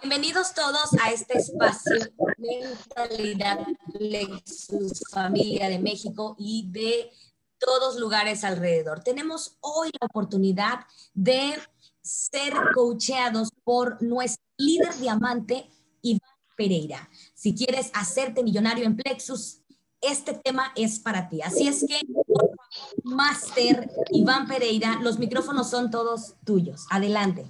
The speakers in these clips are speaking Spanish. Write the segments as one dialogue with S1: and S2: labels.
S1: Bienvenidos todos a este espacio Mentalidad Plexus, familia de México y de todos lugares alrededor. Tenemos hoy la oportunidad de ser coacheados por nuestro líder diamante, Iván Pereira. Si quieres hacerte millonario en Plexus, este tema es para ti. Así es que, Master Iván Pereira, los micrófonos son todos tuyos. Adelante.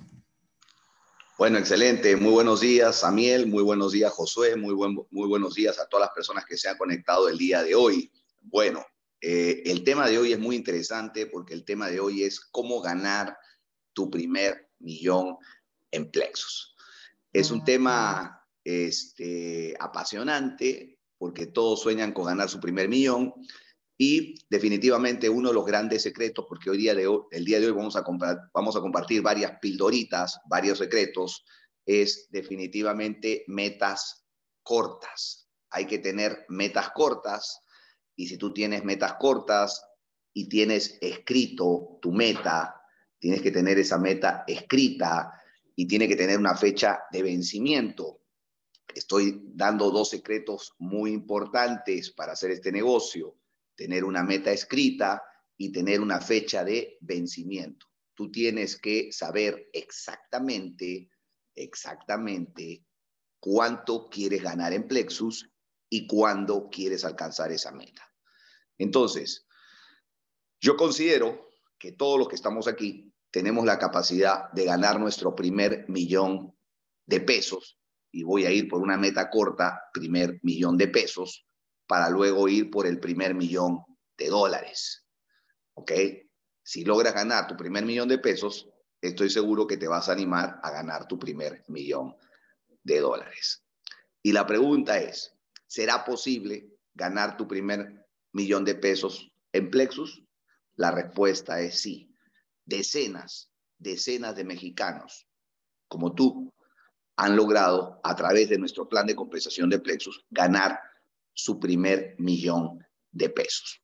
S2: Bueno, excelente. Muy buenos días, Samiel. Muy buenos días, Josué. Muy, buen, muy buenos días a todas las personas que se han conectado el día de hoy. Bueno, eh, el tema de hoy es muy interesante porque el tema de hoy es cómo ganar tu primer millón en Plexus. Es un tema este, apasionante porque todos sueñan con ganar su primer millón y definitivamente uno de los grandes secretos, porque hoy día el día de hoy vamos a, vamos a compartir varias pildoritas, varios secretos, es definitivamente metas cortas. Hay que tener metas cortas y si tú tienes metas cortas y tienes escrito tu meta, tienes que tener esa meta escrita y tiene que tener una fecha de vencimiento. Estoy dando dos secretos muy importantes para hacer este negocio. Tener una meta escrita y tener una fecha de vencimiento. Tú tienes que saber exactamente, exactamente cuánto quieres ganar en Plexus y cuándo quieres alcanzar esa meta. Entonces, yo considero que todos los que estamos aquí tenemos la capacidad de ganar nuestro primer millón de pesos y voy a ir por una meta corta, primer millón de pesos, para luego ir por el primer millón de dólares. ¿Ok? Si logras ganar tu primer millón de pesos, estoy seguro que te vas a animar a ganar tu primer millón de dólares. Y la pregunta es, ¿será posible ganar tu primer millón de pesos en Plexus? La respuesta es sí. Decenas, decenas de mexicanos como tú han logrado, a través de nuestro plan de compensación de Plexus, ganar su primer millón de pesos.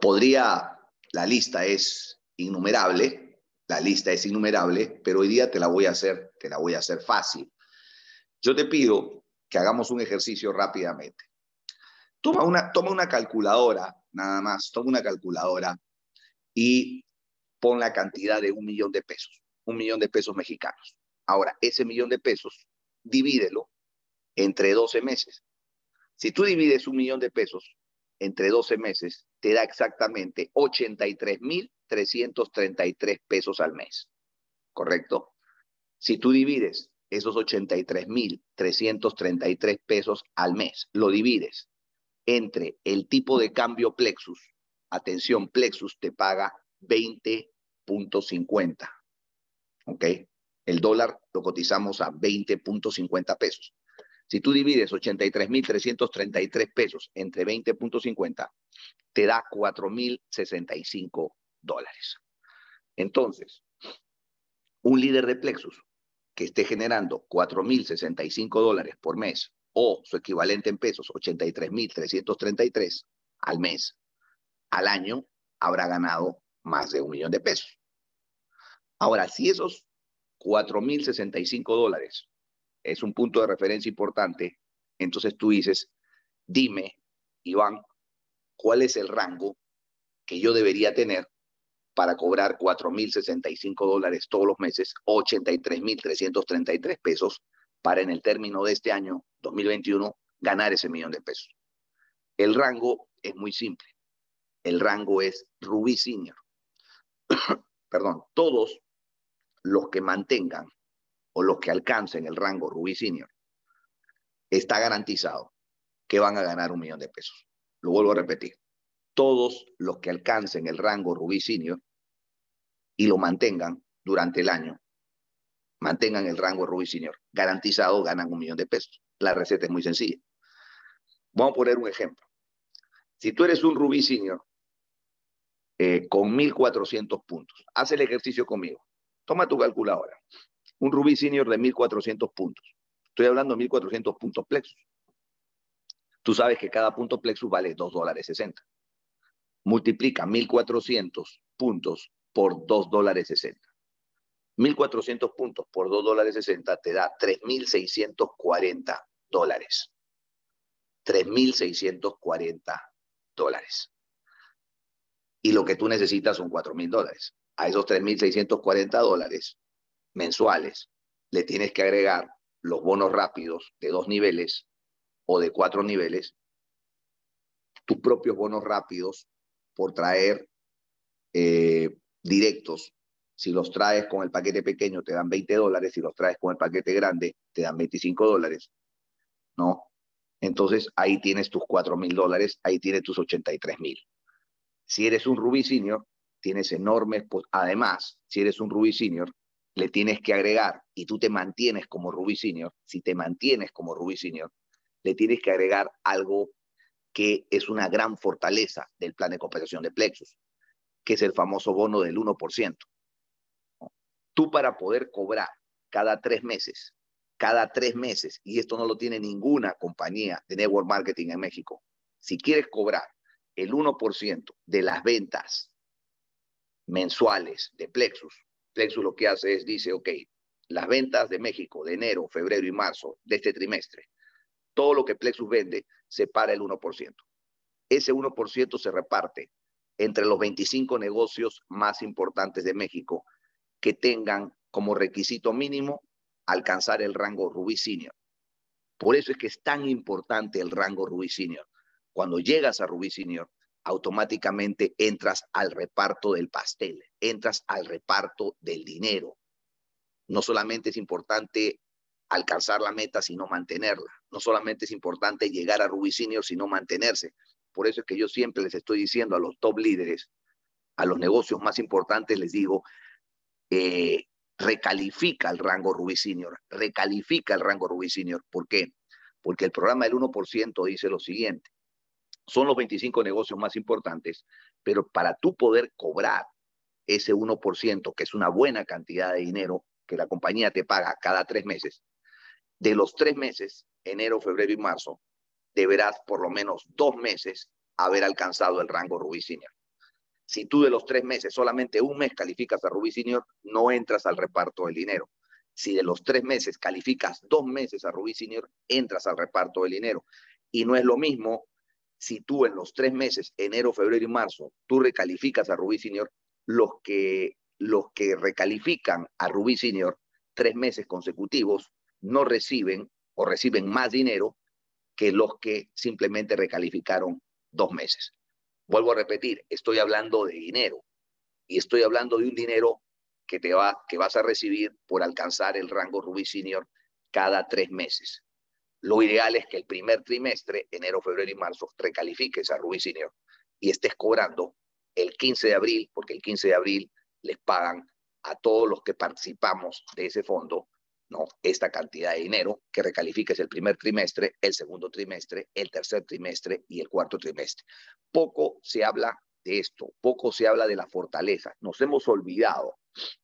S2: Podría, la lista es innumerable, la lista es innumerable, pero hoy día te la voy a hacer, te la voy a hacer fácil. Yo te pido que hagamos un ejercicio rápidamente. Toma una, toma una calculadora, nada más, toma una calculadora y pon la cantidad de un millón de pesos, un millón de pesos mexicanos. Ahora, ese millón de pesos, divídelo entre 12 meses. Si tú divides un millón de pesos entre 12 meses, te da exactamente 83.333 pesos al mes. ¿Correcto? Si tú divides esos 83.333 pesos al mes, lo divides entre el tipo de cambio Plexus, atención, Plexus te paga 20.50. ¿Ok? El dólar lo cotizamos a 20.50 pesos. Si tú divides 83.333 pesos entre 20.50, te da 4.065 dólares. Entonces, un líder de Plexus que esté generando 4.065 dólares por mes o su equivalente en pesos, 83.333 al mes, al año habrá ganado más de un millón de pesos. Ahora, si esos 4.065 dólares es un punto de referencia importante, entonces tú dices, dime, Iván, ¿cuál es el rango que yo debería tener para cobrar 4.065 dólares todos los meses, 83.333 pesos, para en el término de este año 2021 ganar ese millón de pesos? El rango es muy simple. El rango es Rubí Senior. Perdón, todos los que mantengan o los que alcancen el rango Rubí Senior, está garantizado que van a ganar un millón de pesos. Lo vuelvo a repetir. Todos los que alcancen el rango Rubí Senior y lo mantengan durante el año, mantengan el rango Rubí Senior, garantizado ganan un millón de pesos. La receta es muy sencilla. Vamos a poner un ejemplo. Si tú eres un Rubí Senior eh, con 1.400 puntos, haz el ejercicio conmigo. Toma tu calculadora. Un Rubí Senior de 1400 puntos. Estoy hablando de 1400 puntos plexus. Tú sabes que cada punto plexus vale 2 dólares 60. Multiplica 1400 puntos por 2 dólares 60. 1.400 puntos por 2 dólares 60 te da 3.640 dólares. 3.640 dólares. Y lo que tú necesitas son 4.000 dólares. A esos 3.640 dólares mensuales le tienes que agregar los bonos rápidos de dos niveles o de cuatro niveles, tus propios bonos rápidos por traer eh, directos. Si los traes con el paquete pequeño te dan 20 dólares, si los traes con el paquete grande te dan 25 dólares, ¿no? Entonces ahí tienes tus 4 mil dólares, ahí tienes tus 83 mil. Si eres un Ruby Senior, tienes enormes, además, si eres un Ruby Senior, le tienes que agregar y tú te mantienes como Ruby Senior, si te mantienes como Ruby Senior, le tienes que agregar algo que es una gran fortaleza del plan de compensación de Plexus, que es el famoso bono del 1%. Tú para poder cobrar cada tres meses, cada tres meses, y esto no lo tiene ninguna compañía de network marketing en México, si quieres cobrar el 1% de las ventas mensuales de Plexus, Plexus lo que hace es, dice, ok, las ventas de México de enero, febrero y marzo de este trimestre, todo lo que Plexus vende se para el 1%. Ese 1% se reparte entre los 25 negocios más importantes de México que tengan como requisito mínimo alcanzar el rango Rubí Senior. Por eso es que es tan importante el rango Rubí Senior. Cuando llegas a Rubí Senior, automáticamente entras al reparto del pastel, entras al reparto del dinero. No solamente es importante alcanzar la meta, sino mantenerla. No solamente es importante llegar a Rubí Senior, sino mantenerse. Por eso es que yo siempre les estoy diciendo a los top líderes, a los negocios más importantes, les digo, eh, recalifica el rango Rubí Senior, recalifica el rango Rubí Senior. ¿Por qué? Porque el programa del 1% dice lo siguiente, son los 25 negocios más importantes, pero para tú poder cobrar ese 1%, que es una buena cantidad de dinero que la compañía te paga cada tres meses, de los tres meses, enero, febrero y marzo, deberás por lo menos dos meses haber alcanzado el rango Rubí Senior. Si tú de los tres meses solamente un mes calificas a Rubí Senior, no entras al reparto del dinero. Si de los tres meses calificas dos meses a Rubí Senior, entras al reparto del dinero. Y no es lo mismo si tú en los tres meses, enero, febrero y marzo, tú recalificas a Rubí Senior, los que, los que recalifican a Rubí Senior tres meses consecutivos no reciben o reciben más dinero que los que simplemente recalificaron dos meses. Vuelvo a repetir, estoy hablando de dinero y estoy hablando de un dinero que, te va, que vas a recibir por alcanzar el rango Rubí Senior cada tres meses. Lo ideal es que el primer trimestre, enero, febrero y marzo, recalifiques a Rubí Senior y estés cobrando el 15 de abril, porque el 15 de abril les pagan a todos los que participamos de ese fondo, ¿no? Esta cantidad de dinero que recalifiques el primer trimestre, el segundo trimestre, el tercer trimestre y el cuarto trimestre. Poco se habla de esto, poco se habla de la fortaleza. Nos hemos olvidado,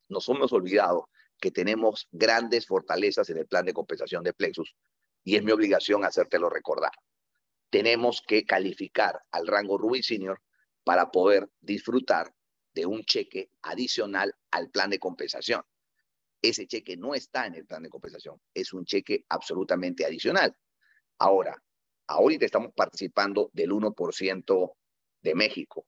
S2: nos hemos olvidado que tenemos grandes fortalezas en el plan de compensación de Plexus y es mi obligación hacértelo recordar. Tenemos que calificar al rango Ruby Senior para poder disfrutar de un cheque adicional al plan de compensación. Ese cheque no está en el plan de compensación, es un cheque absolutamente adicional. Ahora, ahorita estamos participando del 1% de México.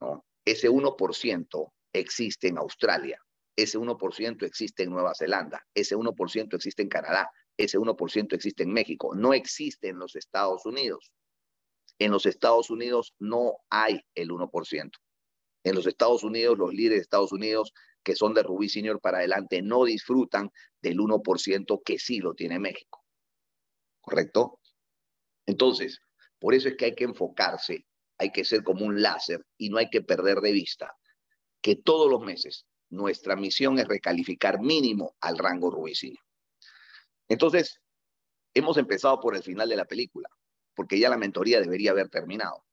S2: ¿no? Ese 1% existe en Australia, ese 1% existe en Nueva Zelanda, ese 1% existe en Canadá, ese 1% existe en México, no existe en los Estados Unidos. En los Estados Unidos no hay el 1%. En los Estados Unidos, los líderes de Estados Unidos que son de Rubí Senior para adelante no disfrutan del 1% que sí lo tiene México. ¿Correcto? Entonces, por eso es que hay que enfocarse, hay que ser como un láser y no hay que perder de vista que todos los meses nuestra misión es recalificar mínimo al rango Rubí Senior. Entonces, hemos empezado por el final de la película, porque ya la mentoría debería haber terminado,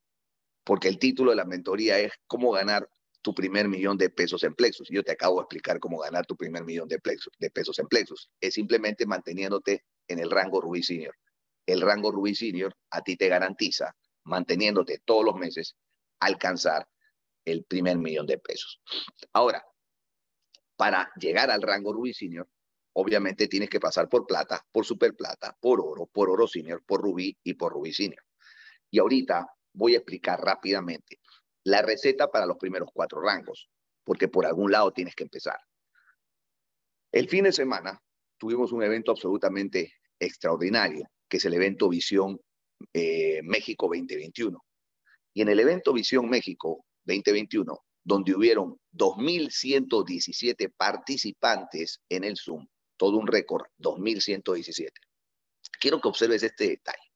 S2: porque el título de la mentoría es cómo ganar tu primer millón de pesos en Plexus. Yo te acabo de explicar cómo ganar tu primer millón de, de pesos en Plexus. Es simplemente manteniéndote en el rango Rubí Senior. El rango Rubí Senior a ti te garantiza, manteniéndote todos los meses, alcanzar el primer millón de pesos. Ahora, para llegar al rango Rubí Senior, obviamente tienes que pasar por plata, por superplata, por oro, por oro senior, por rubí y por rubí senior. Y ahorita voy a explicar rápidamente la receta para los primeros cuatro rangos, porque por algún lado tienes que empezar. El fin de semana tuvimos un evento absolutamente extraordinario, que es el evento Visión eh, México 2021. Y en el evento Visión México 2021, donde hubieron 2.117 participantes en el Zoom, todo un récord, 2.117. Quiero que observes este detalle.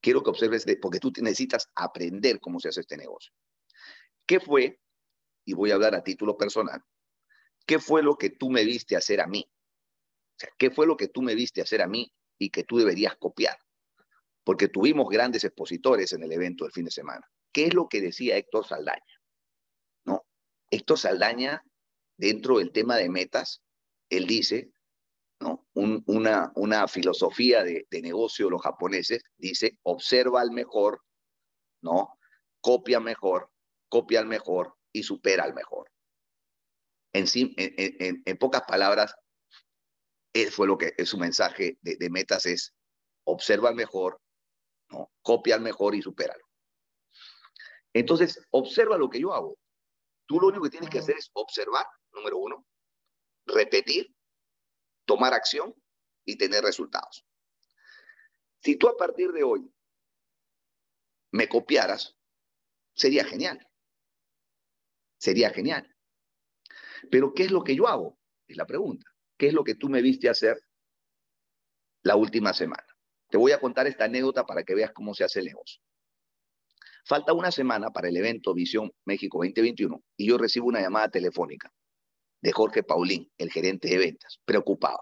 S2: Quiero que observes, porque tú necesitas aprender cómo se hace este negocio. ¿Qué fue? Y voy a hablar a título personal. ¿Qué fue lo que tú me viste hacer a mí? O sea, ¿qué fue lo que tú me viste hacer a mí y que tú deberías copiar? Porque tuvimos grandes expositores en el evento del fin de semana. ¿Qué es lo que decía Héctor Saldaña? No, Héctor Saldaña, dentro del tema de metas, él dice, ¿no? una, una filosofía de, de negocio de los japoneses, dice, observa al mejor, ¿no? Copia mejor, copia al mejor y supera al mejor. En, en, en, pocas palabras, él fue lo que es su mensaje de, de, metas es observa al mejor, ¿no? copia al mejor y supéralo. Entonces, observa lo que yo hago. Tú lo único que tienes que hacer es observar, número uno, repetir, tomar acción y tener resultados. Si tú a partir de hoy me copiaras, sería genial. Sería genial. Pero ¿qué es lo que yo hago? Es la pregunta. ¿Qué es lo que tú me viste hacer la última semana? Te voy a contar esta anécdota para que veas cómo se hace el negocio. Falta una semana para el evento Visión México 2021 y yo recibo una llamada telefónica de Jorge Paulín, el gerente de ventas, preocupado,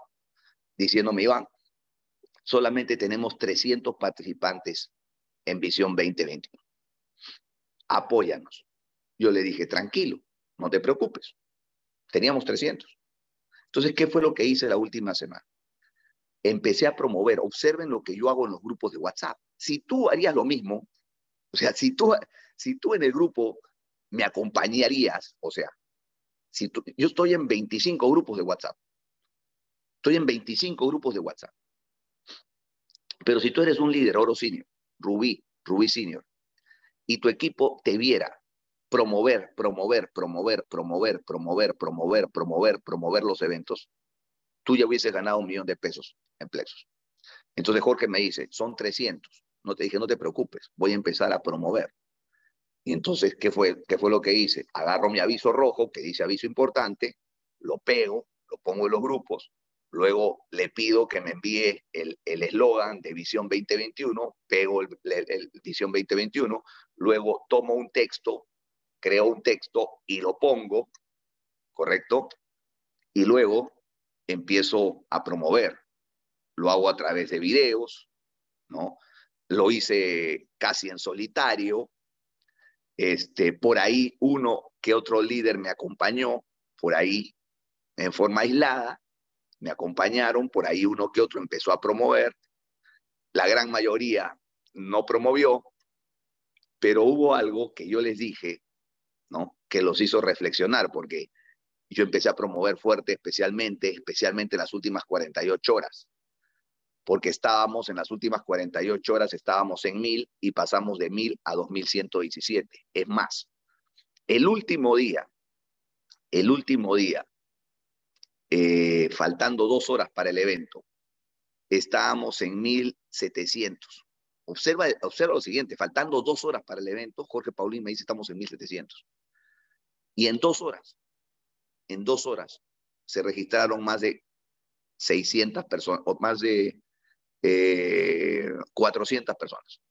S2: diciéndome, Iván, solamente tenemos 300 participantes en Visión 2021. Apóyanos. Yo le dije, tranquilo, no te preocupes. Teníamos 300. Entonces, ¿qué fue lo que hice la última semana? Empecé a promover, observen lo que yo hago en los grupos de WhatsApp. Si tú harías lo mismo, o sea, si tú, si tú en el grupo me acompañarías, o sea, yo estoy en 25 grupos de WhatsApp. Estoy en 25 grupos de WhatsApp. Pero si tú eres un líder oro senior, rubí, rubí senior, y tu equipo te viera promover, promover, promover, promover, promover, promover, promover, promover los eventos, tú ya hubieses ganado un millón de pesos en plexos. Entonces Jorge me dice, son 300. No te dije, no te preocupes, voy a empezar a promover. Y entonces, ¿qué fue, ¿qué fue lo que hice? Agarro mi aviso rojo, que dice aviso importante, lo pego, lo pongo en los grupos, luego le pido que me envíe el eslogan de Visión 2021, pego el, el, Visión 2021, luego tomo un texto, creo un texto y lo pongo, ¿correcto? Y luego empiezo a promover. Lo hago a través de videos, ¿no? Lo hice casi en solitario, este, por ahí uno que otro líder me acompañó, por ahí en forma aislada, me acompañaron, por ahí uno que otro empezó a promover, la gran mayoría no promovió, pero hubo algo que yo les dije, ¿no? Que los hizo reflexionar, porque yo empecé a promover fuerte, especialmente, especialmente en las últimas 48 horas porque estábamos en las últimas 48 horas, estábamos en 1000 y pasamos de 1000 a 2117. Es más, el último día, el último día, eh, faltando dos horas para el evento, estábamos en 1700. Observa, observa lo siguiente, faltando dos horas para el evento, Jorge Paulín me dice estamos en 1700. Y en dos horas, en dos horas, se registraron más de 600 personas, o más de 400 eh, personas.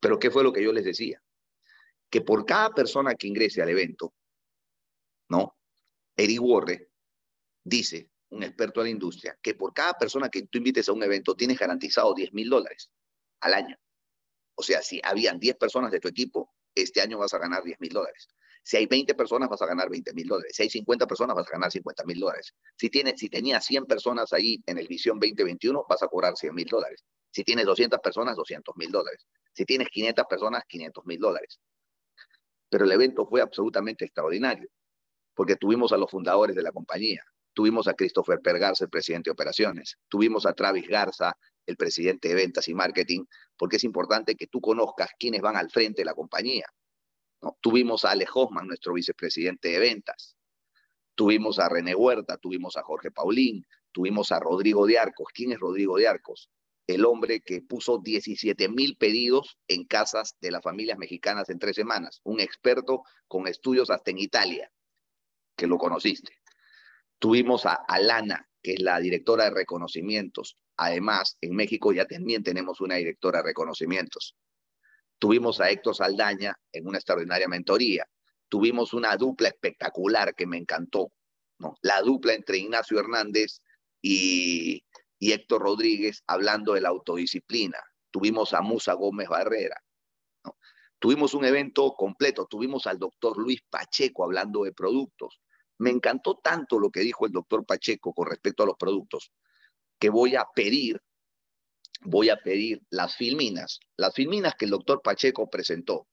S2: Pero ¿qué fue lo que yo les decía? Que por cada persona que ingrese al evento, ¿no? Eric Warre dice, un experto de la industria, que por cada persona que tú invites a un evento tienes garantizado 10 mil dólares al año. O sea, si habían 10 personas de tu equipo, este año vas a ganar 10 mil dólares. Si hay 20 personas, vas a ganar 20 mil dólares. Si hay 50 personas, vas a ganar 50 mil dólares. Si, tienes, si tenías 100 personas ahí en el Visión 2021, vas a cobrar 100 mil dólares. Si tienes 200 personas, 200 mil dólares. Si tienes 500 personas, 500 mil dólares. Pero el evento fue absolutamente extraordinario. porque tuvimos a los fundadores de la compañía. Tuvimos a Christopher Pergarza, el presidente de operaciones. Tuvimos a Travis Garza, el presidente de ventas y marketing, porque es importante que tú conozcas quiénes van al frente de la compañía. Tuvimos a Alex Hoffman, nuestro vicepresidente de ventas. Tuvimos a René Huerta, tuvimos a Jorge Paulín, tuvimos a Rodrigo de Arcos. ¿Quién es Rodrigo de Arcos? El hombre que puso 17 mil pedidos en casas de las familias mexicanas en tres semanas. Un experto con estudios hasta en Italia, que lo conociste. Tuvimos a Alana, que es la directora de reconocimientos. Además, en México ya también tenemos una directora de reconocimientos. Tuvimos a Héctor Saldaña en una extraordinaria mentoría. Tuvimos una dupla espectacular que me encantó. ¿no? La dupla entre Ignacio Hernández y, y Héctor Rodríguez hablando de la autodisciplina. Tuvimos a Musa Gómez Barrera. ¿no? Tuvimos un evento completo. Tuvimos al doctor Luis Pacheco hablando de productos. Me encantó tanto lo que dijo el doctor Pacheco con respecto a los productos que voy a pedir, voy a pedir las filminas, las filminas que el doctor Pacheco presentó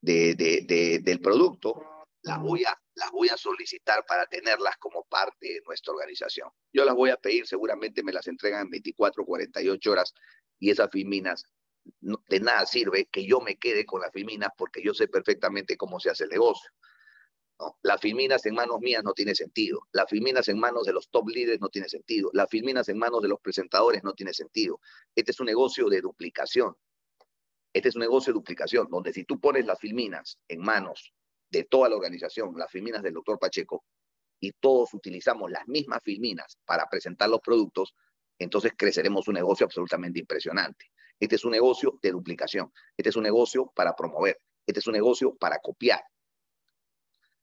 S2: de, de, de, del producto, las voy, a, las voy a solicitar para tenerlas como parte de nuestra organización. Yo las voy a pedir, seguramente me las entregan en 24, 48 horas y esas filminas de nada sirve que yo me quede con las filminas porque yo sé perfectamente cómo se hace el negocio. Las filminas en manos mías no tiene sentido. Las filminas en manos de los top líderes no tiene sentido. Las filminas en manos de los presentadores no tiene sentido. Este es un negocio de duplicación. Este es un negocio de duplicación, donde si tú pones las filminas en manos de toda la organización, las filminas del doctor Pacheco, y todos utilizamos las mismas filminas para presentar los productos, entonces creceremos un negocio absolutamente impresionante. Este es un negocio de duplicación. Este es un negocio para promover. Este es un negocio para copiar.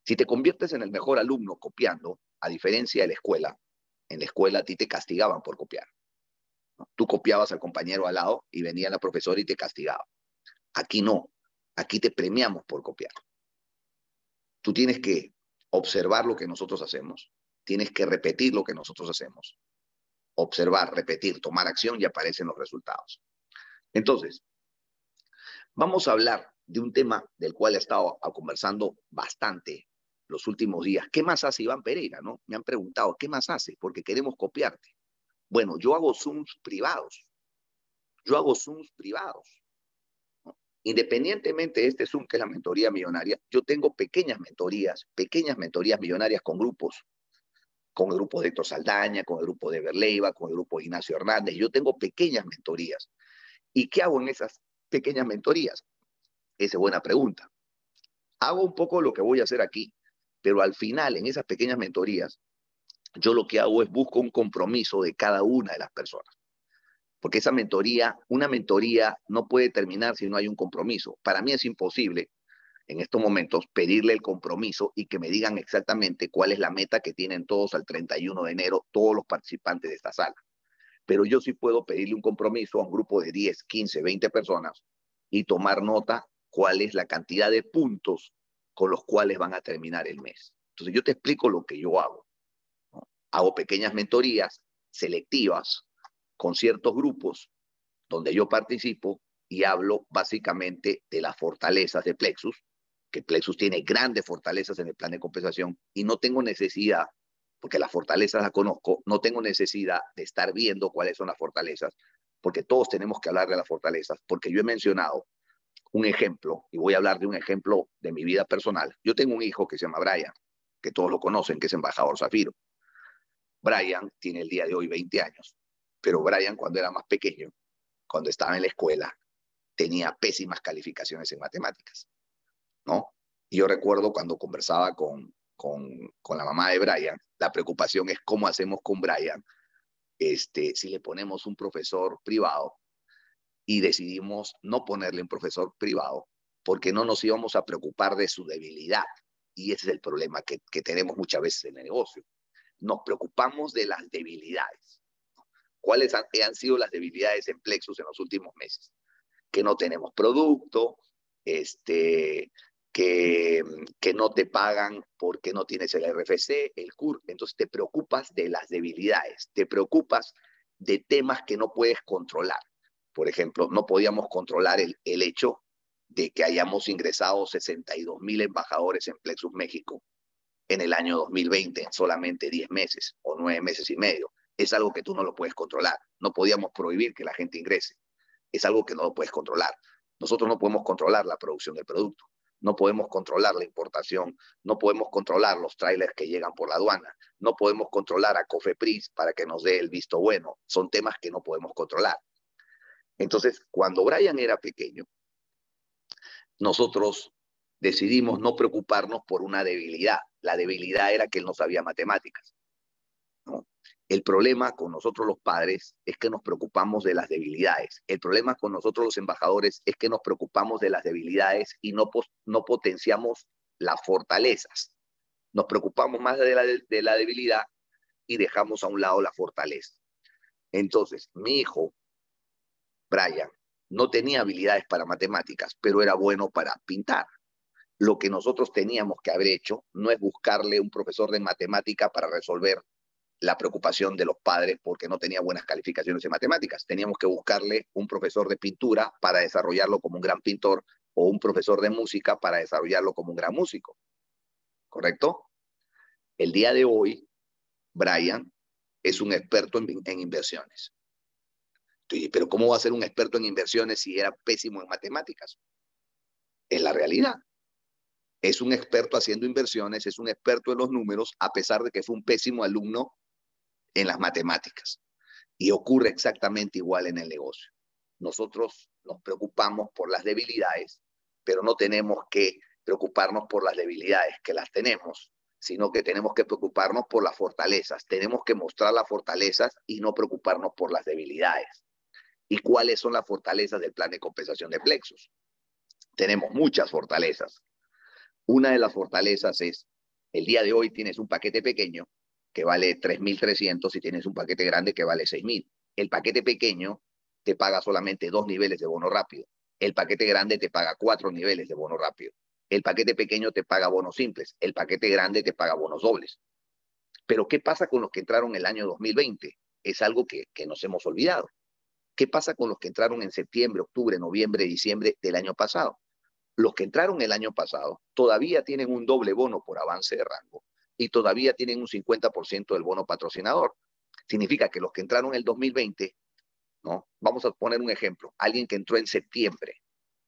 S2: Si te conviertes en el mejor alumno copiando, a diferencia de la escuela, en la escuela a ti te castigaban por copiar. Tú copiabas al compañero al lado y venía la profesora y te castigaba. Aquí no, aquí te premiamos por copiar. Tú tienes que observar lo que nosotros hacemos, tienes que repetir lo que nosotros hacemos. Observar, repetir, tomar acción y aparecen los resultados. Entonces, vamos a hablar de un tema del cual he estado conversando bastante los últimos días. ¿Qué más hace Iván Pereira? ¿no? Me han preguntado, ¿qué más hace? Porque queremos copiarte. Bueno, yo hago Zooms privados. Yo hago Zooms privados. Independientemente de este Zoom, que es la mentoría millonaria, yo tengo pequeñas mentorías, pequeñas mentorías millonarias con grupos, con el grupo de Héctor Saldaña, con el grupo de Berleiva, con el grupo de Ignacio Hernández. Yo tengo pequeñas mentorías. ¿Y qué hago en esas pequeñas mentorías? Esa es buena pregunta. Hago un poco lo que voy a hacer aquí, pero al final, en esas pequeñas mentorías, yo lo que hago es busco un compromiso de cada una de las personas. Porque esa mentoría, una mentoría no puede terminar si no hay un compromiso. Para mí es imposible en estos momentos pedirle el compromiso y que me digan exactamente cuál es la meta que tienen todos al 31 de enero, todos los participantes de esta sala. Pero yo sí puedo pedirle un compromiso a un grupo de 10, 15, 20 personas y tomar nota cuál es la cantidad de puntos con los cuales van a terminar el mes. Entonces yo te explico lo que yo hago. Hago pequeñas mentorías selectivas con ciertos grupos donde yo participo y hablo básicamente de las fortalezas de Plexus, que Plexus tiene grandes fortalezas en el plan de compensación y no tengo necesidad, porque las fortalezas las conozco, no tengo necesidad de estar viendo cuáles son las fortalezas, porque todos tenemos que hablar de las fortalezas, porque yo he mencionado un ejemplo, y voy a hablar de un ejemplo de mi vida personal. Yo tengo un hijo que se llama Brian, que todos lo conocen, que es embajador Zafiro. Brian tiene el día de hoy 20 años, pero Brian cuando era más pequeño, cuando estaba en la escuela, tenía pésimas calificaciones en matemáticas, ¿no? Y yo recuerdo cuando conversaba con, con, con la mamá de Brian, la preocupación es cómo hacemos con Brian este, si le ponemos un profesor privado y decidimos no ponerle un profesor privado porque no nos íbamos a preocupar de su debilidad. Y ese es el problema que, que tenemos muchas veces en el negocio. Nos preocupamos de las debilidades. ¿Cuáles han, sido las debilidades en Plexus en los últimos meses? Que no tenemos producto, este, que, que, no te pagan porque no tienes el RFC, el CUR. Entonces te preocupas de las debilidades, te preocupas de temas que no puedes controlar. Por ejemplo, no podíamos controlar el, el hecho de que hayamos ingresado 62 mil embajadores en Plexus México en el año 2020 en solamente 10 meses o 9 meses y medio. Es algo que tú no lo puedes controlar. No podíamos prohibir que la gente ingrese. Es algo que no lo puedes controlar. Nosotros no podemos controlar la producción del producto. No podemos controlar la importación, no podemos controlar los trailers que llegan por la aduana, no podemos controlar a Cofepris para que nos dé el visto bueno. Son temas que no podemos controlar. Entonces, cuando Brian era pequeño, nosotros decidimos no preocuparnos por una debilidad. La debilidad era que él no sabía matemáticas. El problema con nosotros los padres es que nos preocupamos de las debilidades. El problema con nosotros los embajadores es que nos preocupamos de las debilidades y no, no potenciamos las fortalezas. Nos preocupamos más de la, de la debilidad y dejamos a un lado la fortaleza. Entonces, mi hijo, Brian, no tenía habilidades para matemáticas, pero era bueno para pintar. Lo que nosotros teníamos que haber hecho no es buscarle un profesor de matemática para resolver la preocupación de los padres porque no tenía buenas calificaciones en matemáticas. Teníamos que buscarle un profesor de pintura para desarrollarlo como un gran pintor o un profesor de música para desarrollarlo como un gran músico. ¿Correcto? El día de hoy, Brian es un experto en, en inversiones. Pero ¿cómo va a ser un experto en inversiones si era pésimo en matemáticas? Es la realidad es un experto haciendo inversiones, es un experto en los números, a pesar de que fue un pésimo alumno en las matemáticas. Y ocurre exactamente igual en el negocio. Nosotros nos preocupamos por las debilidades, pero no tenemos que preocuparnos por las debilidades, que las tenemos, sino que tenemos que preocuparnos por las fortalezas. Tenemos que mostrar las fortalezas y no preocuparnos por las debilidades. ¿Y cuáles son las fortalezas del plan de compensación de plexos? Tenemos muchas fortalezas. Una de las fortalezas es, el día de hoy tienes un paquete pequeño que vale 3.300 y tienes un paquete grande que vale 6.000. El paquete pequeño te paga solamente dos niveles de bono rápido. El paquete grande te paga cuatro niveles de bono rápido. El paquete pequeño te paga bonos simples. El paquete grande te paga bonos dobles. Pero ¿qué pasa con los que entraron el año 2020? Es algo que, que nos hemos olvidado. ¿Qué pasa con los que entraron en septiembre, octubre, noviembre, diciembre del año pasado? Los que entraron el año pasado todavía tienen un doble bono por avance de rango y todavía tienen un 50% del bono patrocinador. Significa que los que entraron en el 2020, ¿no? Vamos a poner un ejemplo. Alguien que entró en septiembre,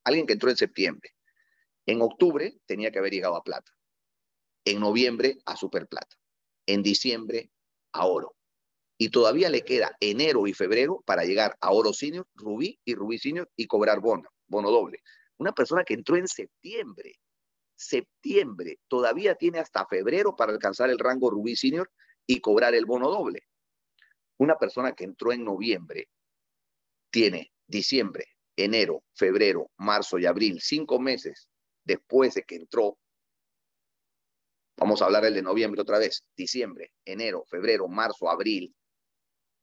S2: alguien que entró en septiembre, en octubre tenía que haber llegado a plata, en noviembre a superplata, en diciembre a oro. Y todavía le queda enero y febrero para llegar a oro senior, rubí y rubí senior y cobrar bono, bono doble. Una persona que entró en septiembre, septiembre, todavía tiene hasta febrero para alcanzar el rango Rubí Senior y cobrar el bono doble. Una persona que entró en noviembre tiene diciembre, enero, febrero, marzo y abril, cinco meses después de que entró. Vamos a hablar el de noviembre otra vez. Diciembre, enero, febrero, marzo, abril.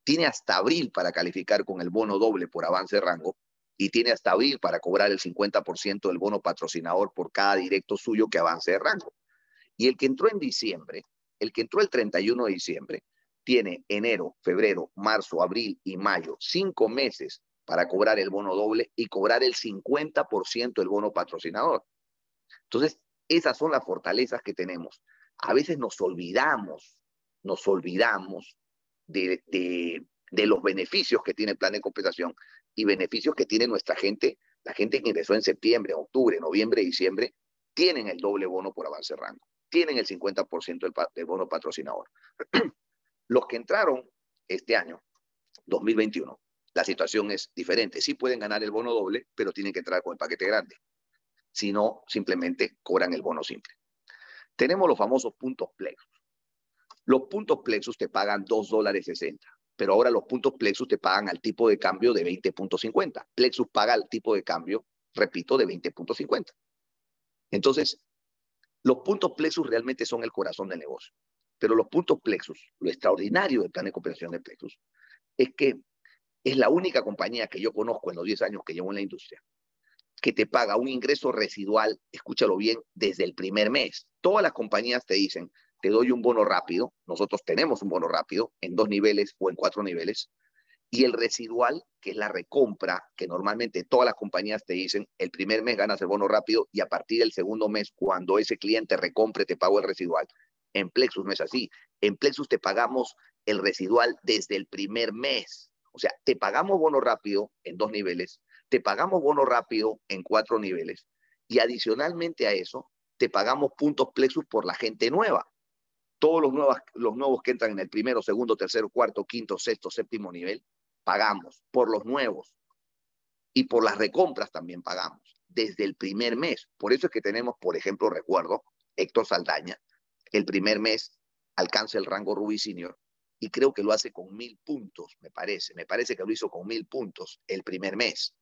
S2: Tiene hasta abril para calificar con el bono doble por avance de rango y tiene hasta abril para cobrar el 50% del bono patrocinador por cada directo suyo que avance de rango. Y el que entró en diciembre, el que entró el 31 de diciembre, tiene enero, febrero, marzo, abril y mayo, cinco meses para cobrar el bono doble y cobrar el 50% del bono patrocinador. Entonces, esas son las fortalezas que tenemos. A veces nos olvidamos, nos olvidamos de, de los beneficios que tiene el plan de compensación y beneficios que tiene nuestra gente, la gente que ingresó en septiembre, octubre, noviembre, diciembre, tienen el doble bono por avance rango, tienen el 50% del, del bono patrocinador. Los que entraron este año, 2021, la situación es diferente. Sí pueden ganar el bono doble, pero tienen que entrar con el paquete grande. Si no, simplemente cobran el bono simple. Tenemos los famosos puntos plexus. Los puntos plexus te pagan 2 dólares 60 pero ahora los puntos Plexus te pagan al tipo de cambio de 20.50. Plexus paga al tipo de cambio, repito, de 20.50. Entonces, los puntos Plexus realmente son el corazón del negocio. Pero los puntos Plexus, lo extraordinario del plan de cooperación de Plexus, es que es la única compañía que yo conozco en los 10 años que llevo en la industria que te paga un ingreso residual, escúchalo bien, desde el primer mes. Todas las compañías te dicen, te doy un bono rápido, nosotros tenemos un bono rápido en dos niveles o en cuatro niveles, y el residual, que es la recompra, que normalmente todas las compañías te dicen, el primer mes ganas el bono rápido y a partir del segundo mes, cuando ese cliente recompre, te pago el residual. En Plexus no es así. En Plexus te pagamos el residual desde el primer mes. O sea, te pagamos bono rápido en dos niveles, te pagamos bono rápido en cuatro niveles y adicionalmente a eso, te pagamos puntos Plexus por la gente nueva. Todos los nuevos, los nuevos que entran en el primero, segundo, tercero, cuarto, quinto, sexto, séptimo nivel, pagamos por los nuevos. Y por las recompras también pagamos desde el primer mes. Por eso es que tenemos, por ejemplo, recuerdo, Héctor Saldaña, el primer mes alcanza el rango Ruby Senior y creo que lo hace con mil puntos, me parece. Me parece que lo hizo con mil puntos el primer mes.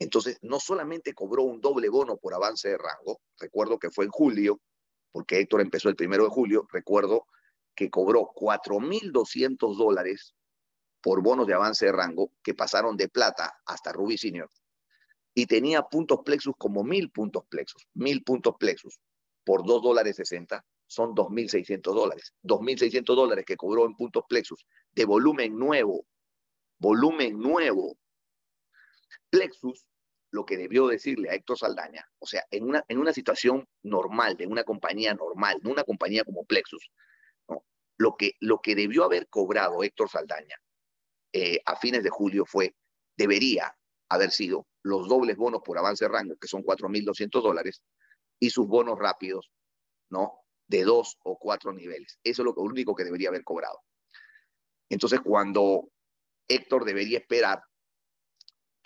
S2: Entonces, no solamente cobró un doble bono por avance de rango, recuerdo que fue en julio, porque Héctor empezó el primero de julio, recuerdo que cobró 4.200 dólares por bonos de avance de rango que pasaron de plata hasta Ruby Senior. Y tenía puntos plexus como mil puntos plexus, mil puntos plexus por 2 dólares 60 son 2.600 dólares. 2.600 dólares que cobró en puntos plexus de volumen nuevo, volumen nuevo. Plexus, lo que debió decirle a Héctor Saldaña, o sea, en una, en una situación normal, de una compañía normal, no una compañía como Plexus, lo, que, lo que debió haber cobrado Héctor Saldaña eh, a fines de julio fue, debería haber sido los dobles bonos por avance de rango, que son 4.200 dólares, y sus bonos rápidos, ¿no? De dos o cuatro niveles. Eso es lo único que debería haber cobrado. Entonces, cuando Héctor debería esperar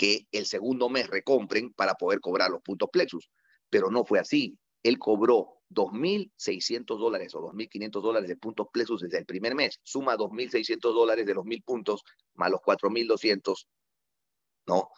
S2: que el segundo mes recompren para poder cobrar los puntos Plexus, pero no fue así. Él cobró 2.600 dólares o 2.500 dólares de puntos Plexus desde el primer mes. Suma 2.600 dólares de los 1.000 puntos más los 4.200, ¿no?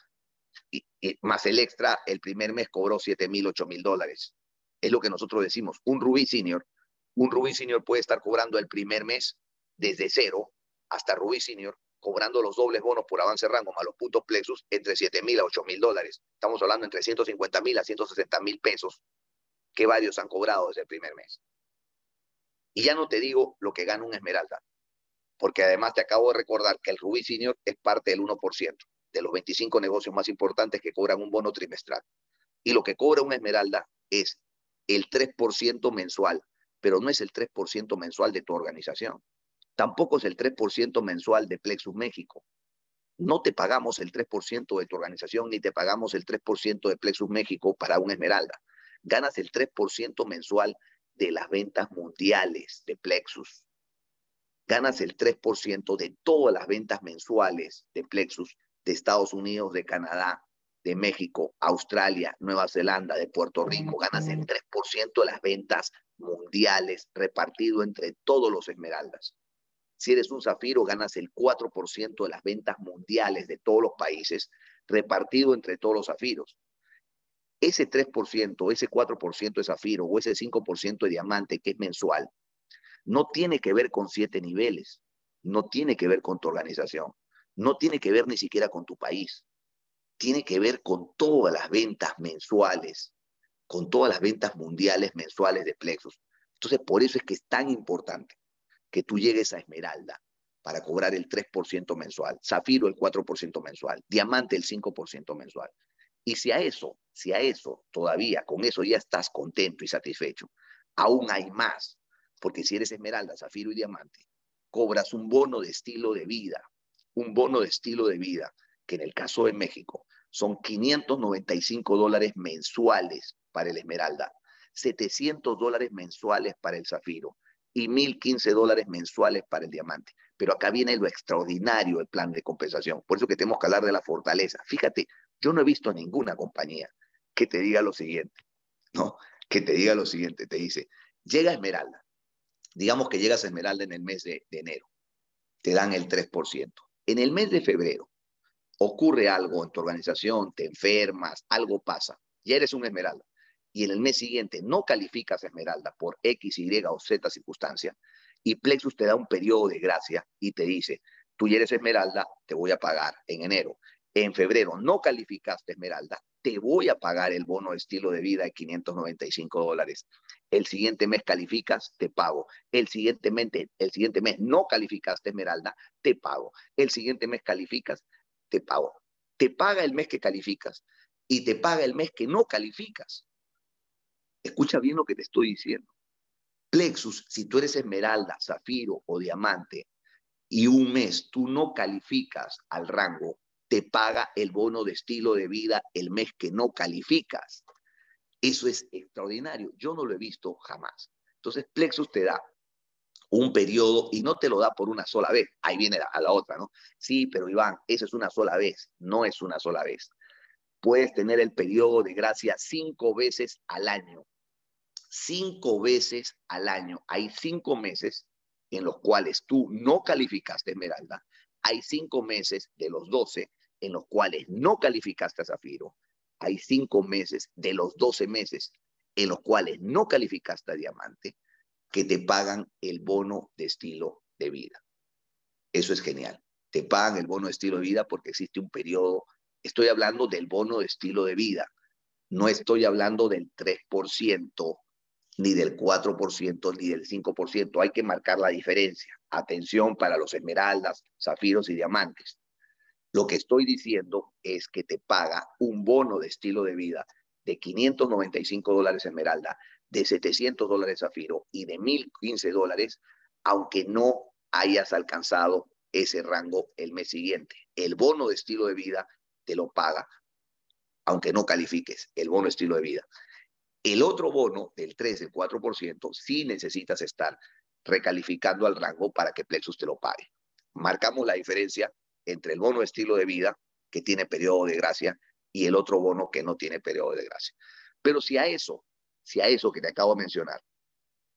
S2: Y, más el extra, el primer mes cobró 7.000, 8.000 dólares. Es lo que nosotros decimos. Un Rubí Senior, un Rubí Senior puede estar cobrando el primer mes desde cero hasta Rubí Senior, cobrando los dobles bonos por avance rango más los puntos plexus entre 7 mil a 8 mil dólares. Estamos hablando entre 150 mil a 160 mil pesos que varios han cobrado desde el primer mes. Y ya no te digo lo que gana un Esmeralda, porque además te acabo de recordar que el Rubí Senior es parte del 1% de los 25 negocios más importantes que cobran un bono trimestral. Y lo que cobra un Esmeralda es el 3% mensual, pero no es el 3% mensual de tu organización. Tampoco es el 3% mensual de Plexus México. No te pagamos el 3% de tu organización ni te pagamos el 3% de Plexus México para un Esmeralda. Ganas el 3% mensual de las ventas mundiales de Plexus. Ganas el 3% de todas las ventas mensuales de Plexus de Estados Unidos, de Canadá, de México, Australia, Nueva Zelanda, de Puerto Rico, ganas el 3% de las ventas mundiales repartido entre todos los esmeraldas. Si eres un zafiro, ganas el 4% de las ventas mundiales de todos los países repartido entre todos los zafiros. Ese 3%, ese 4% de zafiro o ese 5% de diamante que es mensual, no tiene que ver con siete niveles, no tiene que ver con tu organización, no tiene que ver ni siquiera con tu país tiene que ver con todas las ventas mensuales, con todas las ventas mundiales mensuales de Plexus. Entonces, por eso es que es tan importante que tú llegues a Esmeralda para cobrar el 3% mensual, Zafiro el 4% mensual, Diamante el 5% mensual. Y si a eso, si a eso todavía, con eso ya estás contento y satisfecho, aún hay más, porque si eres Esmeralda, Zafiro y Diamante, cobras un bono de estilo de vida, un bono de estilo de vida que en el caso de México son 595 dólares mensuales para el Esmeralda, 700 dólares mensuales para el Zafiro y 1.015 dólares mensuales para el Diamante. Pero acá viene lo extraordinario el plan de compensación. Por eso que tenemos que hablar de la fortaleza. Fíjate, yo no he visto ninguna compañía que te diga lo siguiente, ¿no? Que te diga lo siguiente, te dice, llega Esmeralda, digamos que llegas a Esmeralda en el mes de, de enero, te dan el 3%. En el mes de febrero, ocurre algo en tu organización, te enfermas, algo pasa, ya eres un esmeralda, y en el mes siguiente no calificas esmeralda por X, Y o Z circunstancia, y Plexus te da un periodo de gracia y te dice, tú eres esmeralda, te voy a pagar en enero. En febrero no calificaste esmeralda, te voy a pagar el bono de estilo de vida de 595 dólares. El siguiente mes calificas, te pago. El siguiente, mes, el siguiente mes no calificaste esmeralda, te pago. El siguiente mes calificas, te pago. Te paga el mes que calificas y te paga el mes que no calificas. Escucha bien lo que te estoy diciendo. Plexus, si tú eres esmeralda, zafiro o diamante y un mes tú no calificas al rango, te paga el bono de estilo de vida el mes que no calificas. Eso es extraordinario. Yo no lo he visto jamás. Entonces, Plexus te da un periodo y no te lo da por una sola vez. Ahí viene a la otra, ¿no? Sí, pero Iván, eso es una sola vez. No es una sola vez. Puedes tener el periodo de gracia cinco veces al año. Cinco veces al año. Hay cinco meses en los cuales tú no calificaste Esmeralda. Hay cinco meses de los doce en los cuales no calificaste a Zafiro. Hay cinco meses de los doce meses en los cuales no calificaste a Diamante que te pagan el bono de estilo de vida. Eso es genial. Te pagan el bono de estilo de vida porque existe un periodo. Estoy hablando del bono de estilo de vida. No estoy hablando del 3%, ni del 4%, ni del 5%. Hay que marcar la diferencia. Atención para los esmeraldas, zafiros y diamantes. Lo que estoy diciendo es que te paga un bono de estilo de vida de 595 dólares esmeralda, de 700 dólares zafiro y de 1015 dólares, aunque no hayas alcanzado ese rango el mes siguiente. El bono de estilo de vida te lo paga, aunque no califiques el bono de estilo de vida. El otro bono del 3, el 4%, sí necesitas estar recalificando al rango para que Plexus te lo pague. Marcamos la diferencia entre el bono de estilo de vida, que tiene periodo de gracia, y el otro bono que no tiene periodo de gracia. Pero si a eso, si a eso que te acabo de mencionar,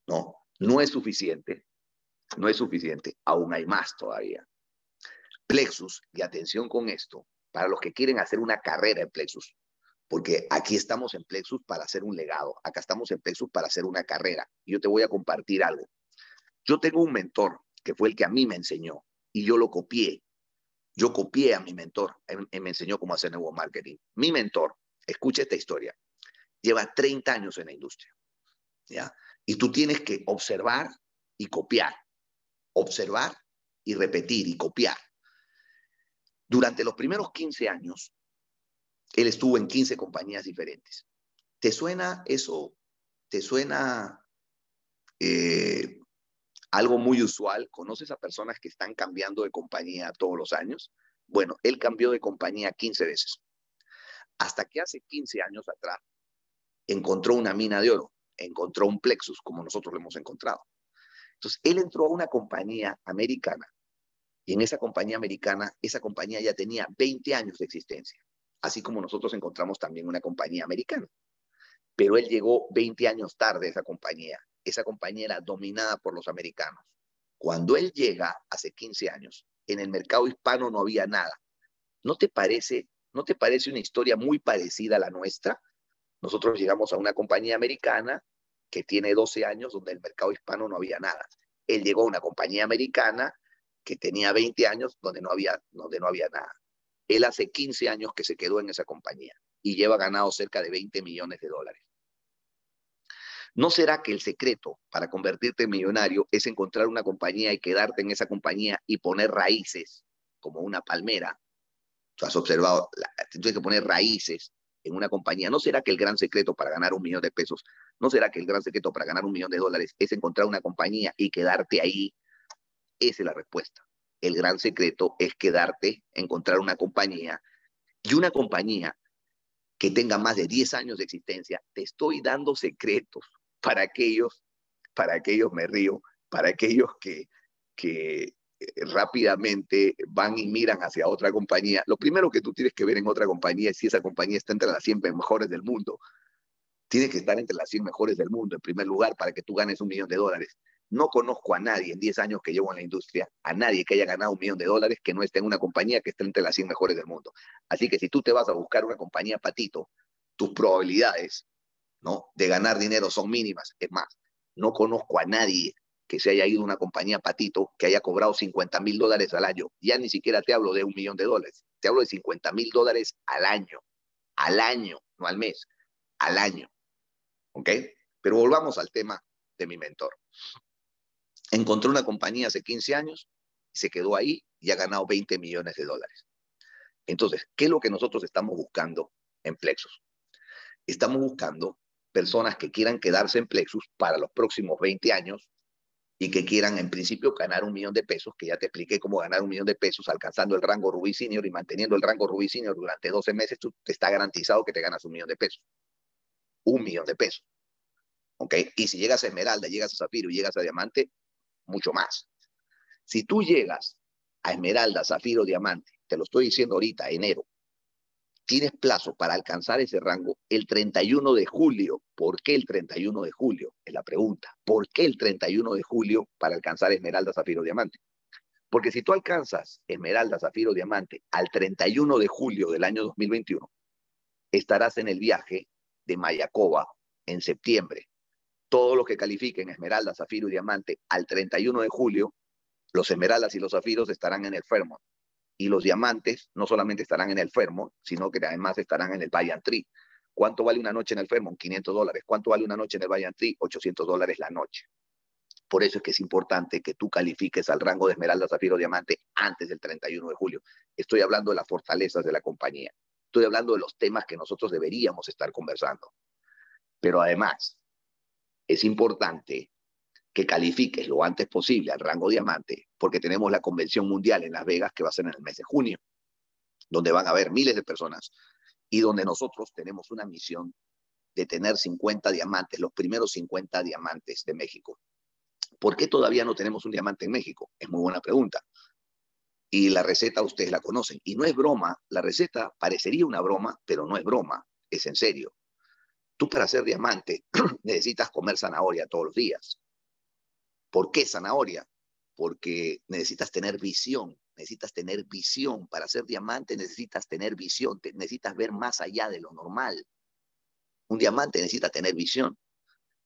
S2: no, no es suficiente, no es suficiente, aún hay más todavía. Plexus, y atención con esto, para los que quieren hacer una carrera en Plexus, porque aquí estamos en Plexus para hacer un legado, acá estamos en Plexus para hacer una carrera. Y yo te voy a compartir algo. Yo tengo un mentor que fue el que a mí me enseñó y yo lo copié yo copié a mi mentor, y me enseñó cómo hacer nuevo marketing. Mi mentor, escucha esta historia, lleva 30 años en la industria, ¿ya? Y tú tienes que observar y copiar, observar y repetir y copiar. Durante los primeros 15 años, él estuvo en 15 compañías diferentes. ¿Te suena eso? ¿Te suena eh, algo muy usual. ¿Conoces a personas que están cambiando de compañía todos los años? Bueno, él cambió de compañía 15 veces. Hasta que hace 15 años atrás encontró una mina de oro, encontró un plexus como nosotros lo hemos encontrado. Entonces, él entró a una compañía americana y en esa compañía americana, esa compañía ya tenía 20 años de existencia, así como nosotros encontramos también una compañía americana. Pero él llegó 20 años tarde esa compañía esa compañía era dominada por los americanos. Cuando él llega hace 15 años, en el mercado hispano no había nada. ¿No te parece, no te parece una historia muy parecida a la nuestra? Nosotros llegamos a una compañía americana que tiene 12 años donde el mercado hispano no había nada. Él llegó a una compañía americana que tenía 20 años donde no había, donde no había nada. Él hace 15 años que se quedó en esa compañía y lleva ganado cerca de 20 millones de dólares. ¿No será que el secreto para convertirte en millonario es encontrar una compañía y quedarte en esa compañía y poner raíces como una palmera? Tú has observado, tienes que poner raíces en una compañía. ¿No será que el gran secreto para ganar un millón de pesos, no será que el gran secreto para ganar un millón de dólares es encontrar una compañía y quedarte ahí? Esa es la respuesta. El gran secreto es quedarte, encontrar una compañía y una compañía que tenga más de 10 años de existencia. Te estoy dando secretos para aquellos, para aquellos me río, para aquellos que, que eh, rápidamente van y miran hacia otra compañía. Lo primero que tú tienes que ver en otra compañía es si esa compañía está entre las 100 mejores del mundo. Tiene que estar entre las 100 mejores del mundo, en primer lugar, para que tú ganes un millón de dólares. No conozco a nadie en 10 años que llevo en la industria, a nadie que haya ganado un millón de dólares que no esté en una compañía que esté entre las 100 mejores del mundo. Así que si tú te vas a buscar una compañía patito, tus probabilidades ¿no? de ganar dinero son mínimas. Es más, no conozco a nadie que se haya ido a una compañía patito que haya cobrado 50 mil dólares al año. Ya ni siquiera te hablo de un millón de dólares, te hablo de 50 mil dólares al año, al año, no al mes, al año. ¿Ok? Pero volvamos al tema de mi mentor. Encontró una compañía hace 15 años, se quedó ahí y ha ganado 20 millones de dólares. Entonces, ¿qué es lo que nosotros estamos buscando en Plexus? Estamos buscando personas que quieran quedarse en Plexus para los próximos 20 años y que quieran en principio ganar un millón de pesos, que ya te expliqué cómo ganar un millón de pesos alcanzando el rango Rubí Senior y manteniendo el rango Rubí Senior durante 12 meses, tú te está garantizado que te ganas un millón de pesos. Un millón de pesos. ¿Ok? Y si llegas a Esmeralda, llegas a Zafiro y llegas a Diamante, mucho más. Si tú llegas a Esmeralda, Zafiro, Diamante, te lo estoy diciendo ahorita, enero, tienes plazo para alcanzar ese rango el 31 de julio. ¿Por qué el 31 de julio? Es la pregunta. ¿Por qué el 31 de julio para alcanzar Esmeralda, Zafiro, Diamante? Porque si tú alcanzas Esmeralda, Zafiro, Diamante al 31 de julio del año 2021, estarás en el viaje de Mayacoba en septiembre. Todo lo que califiquen Esmeralda, Zafiro y Diamante al 31 de julio, los Esmeraldas y los Zafiros estarán en el Fairmont y los diamantes no solamente estarán en el Fermo, sino que además estarán en el Bayern Tree. ¿Cuánto vale una noche en el Fermo? 500 dólares. ¿Cuánto vale una noche en el Bayern Tree? 800 dólares la noche. Por eso es que es importante que tú califiques al rango de Esmeralda, Zafiro, Diamante antes del 31 de julio. Estoy hablando de las fortalezas de la compañía. Estoy hablando de los temas que nosotros deberíamos estar conversando. Pero además, es importante que califiques lo antes posible al rango diamante, porque tenemos la convención mundial en Las Vegas que va a ser en el mes de junio, donde van a haber miles de personas y donde nosotros tenemos una misión de tener 50 diamantes, los primeros 50 diamantes de México. ¿Por qué todavía no tenemos un diamante en México? Es muy buena pregunta. Y la receta ustedes la conocen. Y no es broma, la receta parecería una broma, pero no es broma, es en serio. Tú para ser diamante necesitas comer zanahoria todos los días. ¿Por qué zanahoria? Porque necesitas tener visión, necesitas tener visión. Para ser diamante necesitas tener visión, necesitas ver más allá de lo normal. Un diamante necesita tener visión.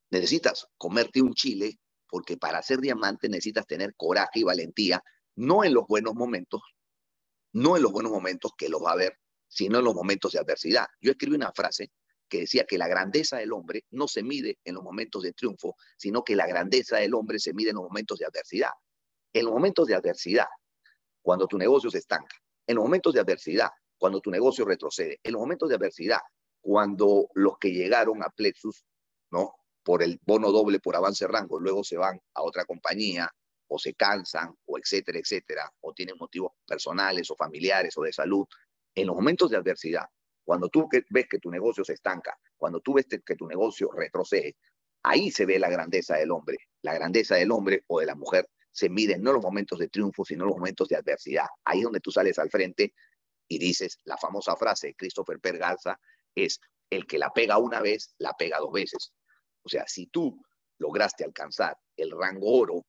S2: Necesitas comerte un chile porque para ser diamante necesitas tener coraje y valentía, no en los buenos momentos, no en los buenos momentos que los va a haber, sino en los momentos de adversidad. Yo escribí una frase que decía que la grandeza del hombre no se mide en los momentos de triunfo, sino que la grandeza del hombre se mide en los momentos de adversidad. En los momentos de adversidad, cuando tu negocio se estanca, en los momentos de adversidad, cuando tu negocio retrocede, en los momentos de adversidad, cuando los que llegaron a Plexus, ¿no? Por el bono doble por avance rango, luego se van a otra compañía o se cansan o etcétera, etcétera, o tienen motivos personales o familiares o de salud. En los momentos de adversidad, cuando tú ves que tu negocio se estanca, cuando tú ves que tu negocio retrocede, ahí se ve la grandeza del hombre. La grandeza del hombre o de la mujer se mide no los momentos de triunfo, sino en los momentos de adversidad. Ahí es donde tú sales al frente y dices, la famosa frase de Christopher Pergalza es, el que la pega una vez, la pega dos veces. O sea, si tú lograste alcanzar el rango oro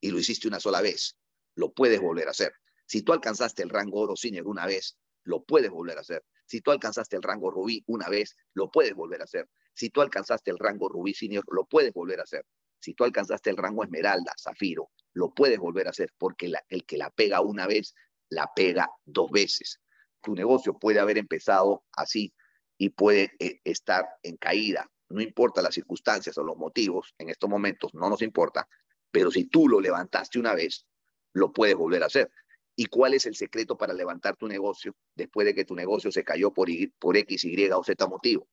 S2: y lo hiciste una sola vez, lo puedes volver a hacer. Si tú alcanzaste el rango oro senior una vez, lo puedes volver a hacer. Si tú alcanzaste el rango rubí una vez, lo puedes volver a hacer. Si tú alcanzaste el rango rubí senior, lo puedes volver a hacer. Si tú alcanzaste el rango esmeralda, zafiro, lo puedes volver a hacer porque el que la pega una vez, la pega dos veces. Tu negocio puede haber empezado así y puede eh, estar en caída. No importa las circunstancias o los motivos, en estos momentos no nos importa, pero si tú lo levantaste una vez, lo puedes volver a hacer. ¿Y cuál es el secreto para levantar tu negocio después de que tu negocio se cayó por, por X, Y o Z motivo?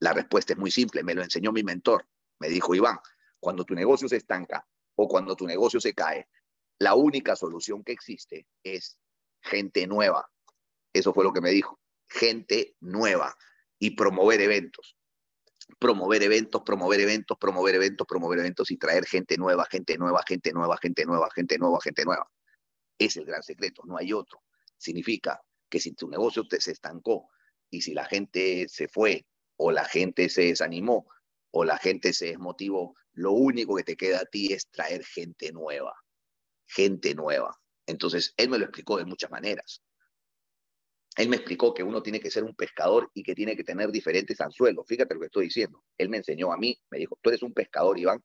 S2: La respuesta es muy simple, me lo enseñó mi mentor. Me dijo, Iván, cuando tu negocio se estanca o cuando tu negocio se cae, la única solución que existe es gente nueva. Eso fue lo que me dijo, gente nueva y promover eventos. Promover eventos, promover eventos, promover eventos, promover eventos y traer gente nueva, gente nueva, gente nueva, gente nueva, gente nueva, gente nueva. Es el gran secreto, no hay otro. Significa que si tu negocio te, se estancó y si la gente se fue o la gente se desanimó o la gente se desmotivó, lo único que te queda a ti es traer gente nueva, gente nueva. Entonces, él me lo explicó de muchas maneras. Él me explicó que uno tiene que ser un pescador y que tiene que tener diferentes anzuelos. Fíjate lo que estoy diciendo. Él me enseñó a mí, me dijo, tú eres un pescador, Iván,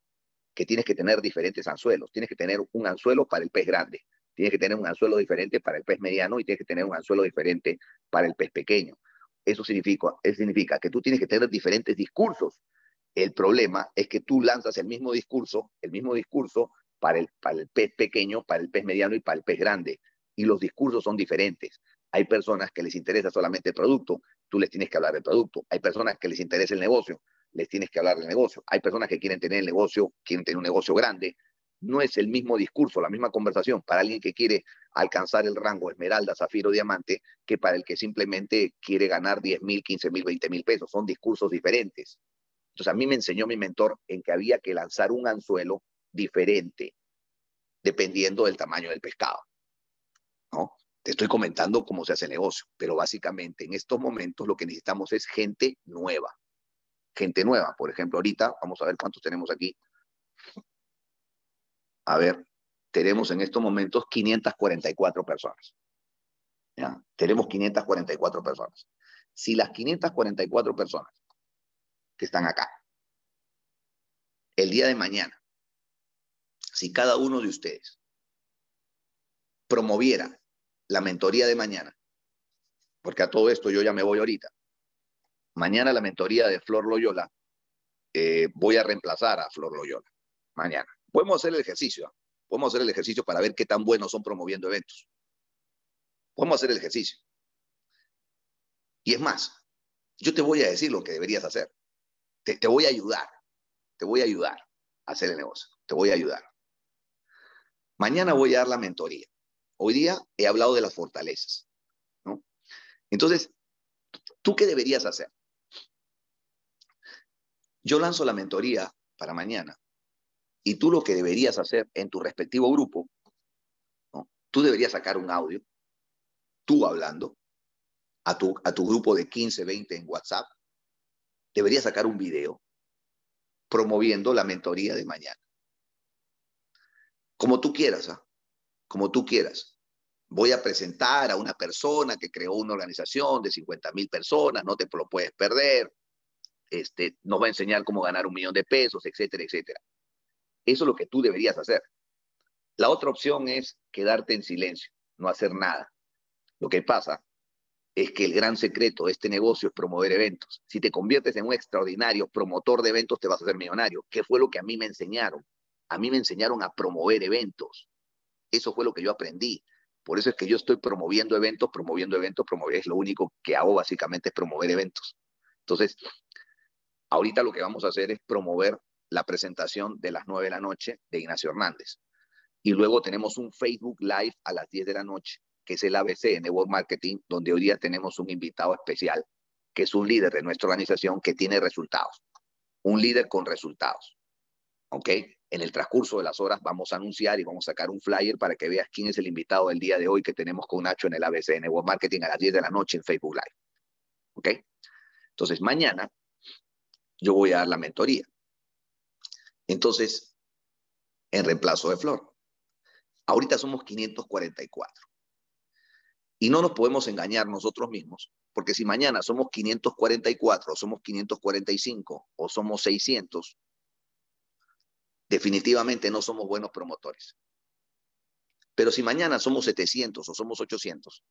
S2: que tienes que tener diferentes anzuelos. Tienes que tener un anzuelo para el pez grande, Tienes que tener un anzuelo diferente para el pez mediano y tienes que tener un anzuelo diferente para el pez pequeño. Eso significa, eso significa que tú tienes que tener diferentes discursos. El problema es que tú lanzas el mismo discurso, el mismo discurso para el, para el pez pequeño, para el pez mediano y para el pez grande. Y los discursos son diferentes. Hay personas que les interesa solamente el producto tú les tienes que hablar del producto. Hay personas que les interesa el negocio, les tienes que hablar del negocio. Hay personas que quieren tener el negocio, quieren tener un negocio grande. No es el mismo discurso, la misma conversación para alguien que quiere alcanzar el rango esmeralda, zafiro, diamante, que para el que simplemente quiere ganar 10 mil, 15 mil, 20 mil pesos. Son discursos diferentes. Entonces a mí me enseñó mi mentor en que había que lanzar un anzuelo diferente dependiendo del tamaño del pescado. ¿no? Te estoy comentando cómo se hace el negocio, pero básicamente en estos momentos lo que necesitamos es gente nueva. Gente nueva, por ejemplo, ahorita vamos a ver cuántos tenemos aquí. A ver, tenemos en estos momentos 544 personas. ¿Ya? Tenemos 544 personas. Si las 544 personas que están acá, el día de mañana, si cada uno de ustedes promoviera la mentoría de mañana, porque a todo esto yo ya me voy ahorita, mañana la mentoría de Flor Loyola, eh, voy a reemplazar a Flor Loyola, mañana. Podemos hacer el ejercicio, podemos hacer el ejercicio para ver qué tan buenos son promoviendo eventos. Podemos hacer el ejercicio. Y es más, yo te voy a decir lo que deberías hacer. Te, voy a ayudar, te voy a ayudar a hacer el negocio, te voy a ayudar. Mañana voy a dar la mentoría. Hoy día he hablado de las fortalezas, ¿no? Entonces, ¿tú qué deberías hacer? Yo lanzo la mentoría para mañana y tú lo que deberías hacer en tu respectivo grupo, tú deberías sacar un audio, tú hablando, a tu, a tu grupo de 15, 20 en WhatsApp, debería sacar un video promoviendo la mentoría de mañana. Como tú quieras, ¿ah? como tú quieras. Voy a presentar a una persona que creó una organización de 50 mil personas, no te lo puedes perder, este, nos va a enseñar cómo ganar un millón de pesos, etcétera, etcétera. Eso es lo que tú deberías hacer. La otra opción es quedarte en silencio, no hacer nada. Lo que pasa es que el gran secreto de este negocio es promover eventos. Si te conviertes en un extraordinario promotor de eventos, te vas a hacer millonario, ¿Qué fue lo que a mí me enseñaron. A mí me enseñaron a promover eventos. Eso fue lo que yo aprendí. Por eso es que yo estoy promoviendo eventos, promoviendo eventos, promover. Es lo único que hago básicamente es promover eventos. Entonces, ahorita lo que vamos a hacer es promover la presentación de las 9 de la noche de Ignacio Hernández. Y luego tenemos un Facebook Live a las 10 de la noche que es el ABC Network Marketing, donde hoy día tenemos un invitado especial, que es un líder de nuestra organización que tiene resultados. Un líder con resultados. ¿Ok? En el transcurso de las horas vamos a anunciar y vamos a sacar un flyer para que veas quién es el invitado del día de hoy que tenemos con Nacho en el ABC Network Marketing a las 10 de la noche en Facebook Live. ¿Ok? Entonces, mañana yo voy a dar la mentoría. Entonces, en reemplazo de Flor. Ahorita somos 544. Y no nos podemos engañar nosotros mismos, porque si mañana somos 544, o somos 545 o somos 600, definitivamente no somos buenos promotores. Pero si mañana somos 700 o somos 800,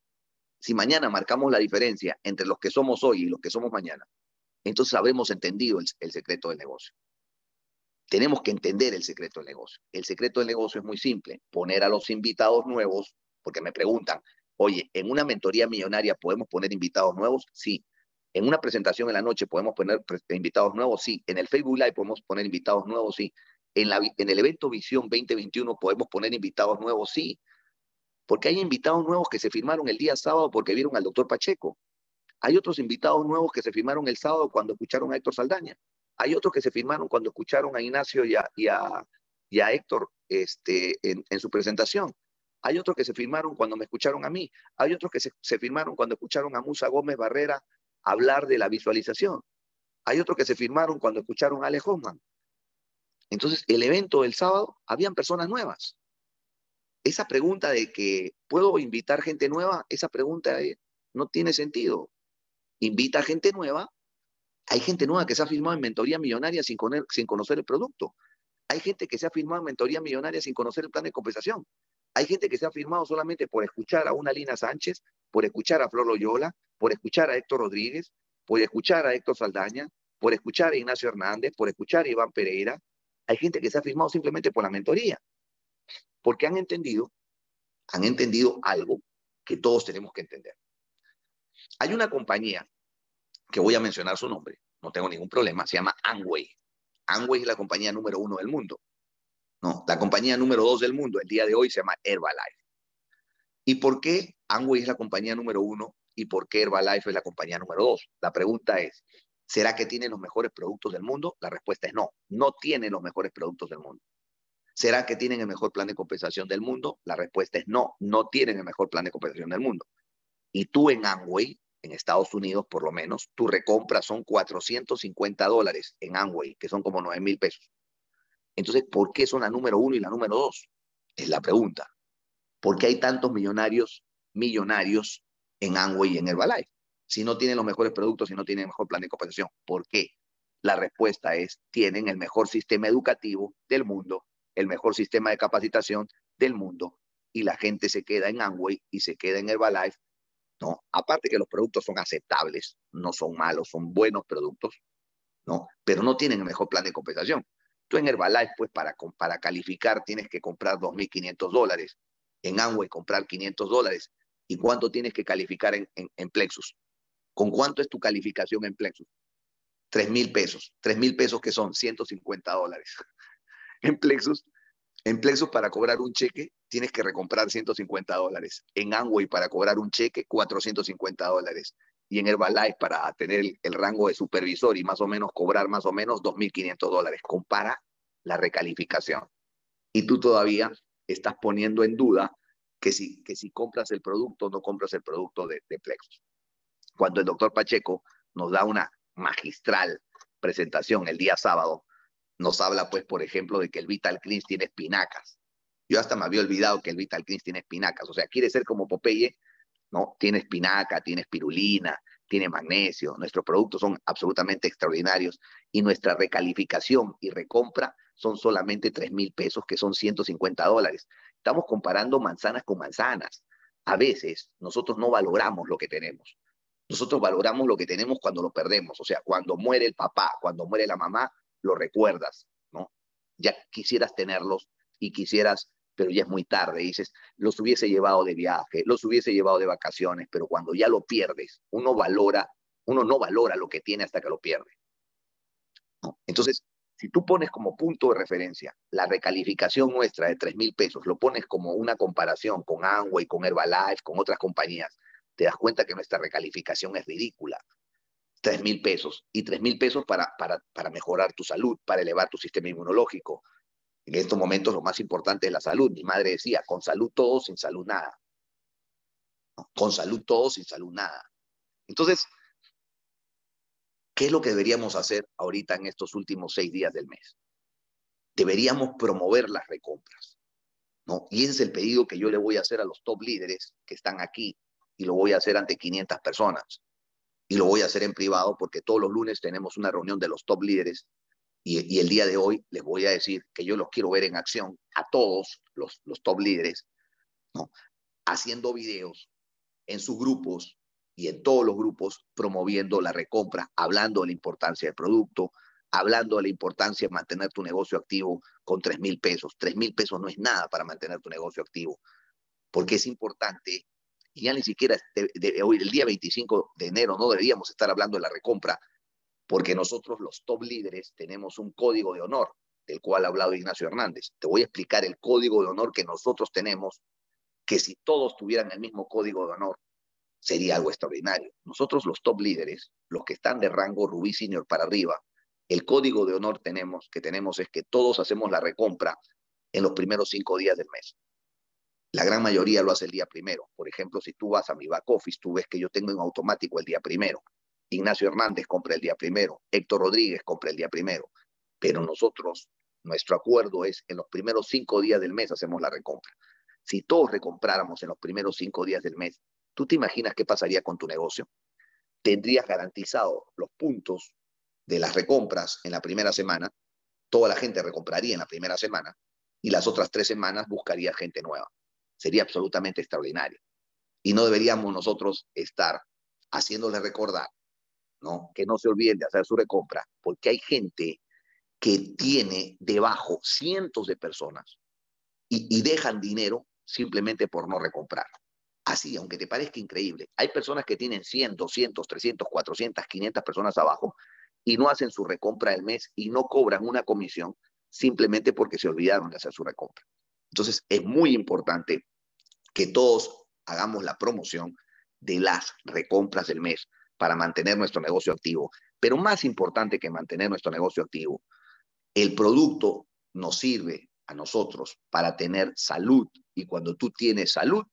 S2: si mañana marcamos la diferencia entre los que somos hoy y los que somos mañana, entonces habremos entendido el secreto del negocio. Tenemos que entender el secreto del negocio. El secreto del negocio es muy simple, poner a los invitados nuevos, porque me preguntan, Oye, en una mentoría millonaria podemos poner invitados nuevos, sí. En una presentación en la noche podemos poner invitados nuevos, sí. En el Facebook Live podemos poner invitados nuevos, sí. En, el evento Visión 2021 podemos poner invitados nuevos, sí. Porque hay invitados nuevos que se firmaron el día sábado porque vieron al doctor Pacheco. Hay otros invitados nuevos que se firmaron el sábado cuando escucharon a Héctor Saldaña. Hay otros que se firmaron cuando escucharon a Ignacio y a, y Héctor este, en, su presentación. Hay otros que se firmaron cuando me escucharon a mí. Hay otros que se, firmaron cuando escucharon a Musa Gómez Barrera hablar de la visualización. Hay otros que se firmaron cuando escucharon a Ale Hoffman. Entonces, el evento del sábado, habían personas nuevas. Esa pregunta de que puedo invitar gente nueva, esa pregunta no tiene sentido. Invita gente nueva. Hay gente nueva que se ha firmado en mentoría millonaria sin, conocer el producto. Hay gente que se ha firmado en mentoría millonaria sin conocer el plan de compensación. Hay gente que se ha firmado solamente por escuchar a una Lina Sánchez, por escuchar a Flor Loyola, por escuchar a Héctor Rodríguez, por escuchar a Héctor Saldaña, por escuchar a Ignacio Hernández, por escuchar a Iván Pereira. Hay gente que se ha firmado simplemente por la mentoría, porque han entendido, han entendido algo que todos tenemos que entender. Hay una compañía que voy a mencionar su nombre, no tengo ningún problema, se llama Amway. Amway es la compañía número uno del mundo. No, la compañía número dos del mundo el día de hoy se llama Herbalife. ¿Y por qué Amway es la compañía número uno y por qué Herbalife es la compañía número dos? La pregunta es, ¿será que tienen los mejores productos del mundo? La respuesta es no, no tienen los mejores productos del mundo. ¿Será que tienen el mejor plan de compensación del mundo? La respuesta es no, no tienen el mejor plan de compensación del mundo. Y tú en Amway, en Estados Unidos por lo menos, tu recompra son 450 dólares en Amway, que son como 9 mil pesos. Entonces, ¿por qué son la número uno y la número dos? Es la pregunta. ¿Por qué hay tantos millonarios, millonarios en Amway y en Herbalife? Si no tienen los mejores productos, si no tienen el mejor plan de compensación. ¿Por qué? La respuesta es, tienen el mejor sistema educativo del mundo el mejor sistema de capacitación del mundo y la gente se queda en Amway y se queda en Herbalife, ¿no? Aparte que los productos son aceptables, no son malos, son buenos productos, ¿no? Pero no tienen el mejor plan de compensación. Tú en Herbalife, pues para, para calificar tienes que comprar 2.500 dólares, en Amway comprar 500 dólares. ¿Y cuánto tienes que calificar en, en, Plexus? ¿Con cuánto es tu calificación en Plexus? 3.000 pesos. 3.000 pesos que son 150 dólares en Plexus, en Plexus para cobrar un cheque tienes que recomprar 150 dólares. En Amway para cobrar un cheque 450 dólares. Y en Herbalife para tener el, rango de supervisor y más o menos cobrar más o menos 2.500 dólares. Compara la recalificación. Y tú todavía estás poniendo en duda que si, que si compras el producto no compras el producto de, de Plexus. Cuando el doctor Pacheco nos da una magistral presentación el día sábado nos habla, pues, por ejemplo, de que el Vital Cleans tiene espinacas. Yo hasta me había olvidado que el Vital Cleans tiene espinacas. O sea, quiere ser como Popeye, ¿no? Tiene espinaca, tiene espirulina, tiene magnesio. Nuestros productos son absolutamente extraordinarios y nuestra recalificación y recompra son solamente 3 mil pesos, que son 150 dólares. Estamos comparando manzanas con manzanas. A veces nosotros no valoramos lo que tenemos. Nosotros valoramos lo que tenemos cuando lo perdemos. O sea, cuando muere el papá, cuando muere la mamá, lo recuerdas, ¿no? Ya quisieras tenerlos y quisieras, pero ya es muy tarde, dices, los hubiese llevado de viaje, los hubiese llevado de vacaciones, pero cuando ya lo pierdes, uno valora, uno no valora lo que tiene hasta que lo pierde. Entonces, si tú pones como punto de referencia la recalificación nuestra de 3 mil pesos, lo pones como una comparación con Amway, con Herbalife, con otras compañías, te das cuenta que nuestra recalificación es ridícula. 3 mil pesos y 3 mil pesos para, para, para mejorar tu salud, para elevar tu sistema inmunológico. En estos momentos lo más importante es la salud. Mi madre decía, con salud todo, sin salud nada. Con salud todo, sin salud nada. Entonces, ¿qué es lo que deberíamos hacer ahorita en estos últimos seis días del mes? Deberíamos promover las recompras. ¿no? Y ese es el pedido que yo le voy a hacer a los top líderes que están aquí y lo voy a hacer ante 500 personas y lo voy a hacer en privado porque todos los lunes tenemos una reunión de los top líderes y, el día de hoy les voy a decir que yo los quiero ver en acción a todos los, los top líderes, ¿no? haciendo videos en sus grupos y en todos los grupos promoviendo la recompra, hablando de la importancia del producto, hablando de la importancia de mantener tu negocio activo con 3 mil pesos. 3 mil pesos no es nada para mantener tu negocio activo, porque es importante y ya ni siquiera hoy, el día 25 de enero, no deberíamos estar hablando de la recompra, porque nosotros los top líderes tenemos un código de honor, del cual ha hablado Ignacio Hernández. Te voy a explicar el código de honor que nosotros tenemos, que si todos tuvieran el mismo código de honor, sería algo extraordinario. Nosotros los top líderes, los que están de rango Rubí Senior para arriba, el código de honor tenemos, que tenemos es que todos hacemos la recompra en los primeros cinco días del mes. La gran mayoría lo hace el día primero. Por ejemplo, si tú vas a mi back office, tú ves que yo tengo en automático el día primero. Ignacio Hernández compra el día primero. Héctor Rodríguez compra el día primero. Pero nosotros, nuestro acuerdo es en los primeros cinco días del mes hacemos la recompra. Si todos recompráramos en los primeros cinco días del mes, ¿tú te imaginas qué pasaría con tu negocio? Tendrías garantizado los puntos de las recompras en la primera semana, toda la gente recompraría en la primera semana y las otras tres semanas buscaría gente nueva sería absolutamente extraordinario. Y no deberíamos nosotros estar haciéndole recordar, ¿no? Que no se olviden de hacer su recompra, porque hay gente que tiene debajo cientos de personas y, dejan dinero simplemente por no recomprar. Así, aunque te parezca increíble. Hay personas que tienen 100, 200, 300, 400, 500 personas abajo y no hacen su recompra del mes y no cobran una comisión simplemente porque se olvidaron de hacer su recompra. Entonces, es muy importante que todos hagamos la promoción de las recompras del mes para mantener nuestro negocio activo. Pero más importante que mantener nuestro negocio activo, el producto nos sirve a nosotros para tener salud. Y cuando tú tienes salud,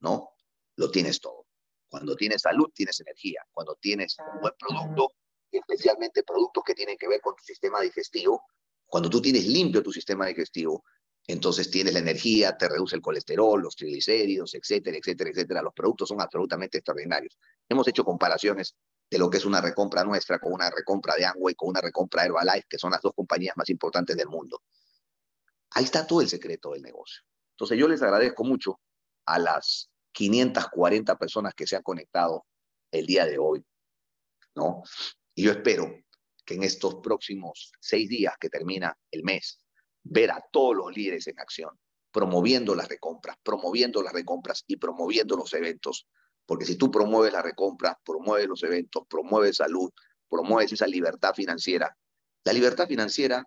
S2: ¿no? Lo tienes todo. Cuando tienes salud, tienes energía. Cuando tienes un buen producto, especialmente productos que tienen que ver con tu sistema digestivo, cuando tú tienes limpio tu sistema digestivo, entonces tienes la energía, te reduce el colesterol, los triglicéridos, etcétera, etcétera, etcétera. Los productos son absolutamente extraordinarios. Hemos hecho comparaciones de lo que es una recompra nuestra con una recompra de Amway, con una recompra de Herbalife, que son las dos compañías más importantes del mundo. Ahí está todo el secreto del negocio. Entonces yo les agradezco mucho a las 540 personas que se han conectado el día de hoy, ¿no? Y yo espero que en estos próximos seis días que termina el mes, ver a todos los líderes en acción, promoviendo las recompras, promoviendo las recompras y promoviendo los eventos. Porque si tú promueves las recompras, promueves los eventos, promueves salud, promueves esa libertad financiera, la libertad financiera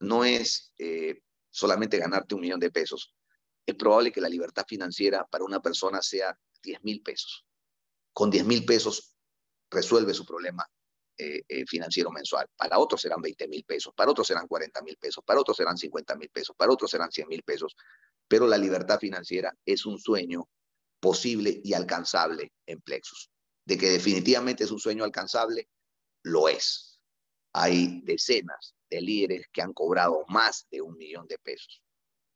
S2: no es eh, solamente ganarte un millón de pesos. Es probable que la libertad financiera para una persona sea 10 mil pesos. Con 10 mil pesos resuelve su problema eh, eh, financiero mensual. Para otros serán 20 mil pesos, para otros serán 40 mil pesos, para otros serán 50 mil pesos, para otros serán 100 mil pesos. Pero la libertad financiera es un sueño posible y alcanzable en Plexus. De que definitivamente es un sueño alcanzable, lo es. Hay decenas de líderes que han cobrado más de un millón de pesos.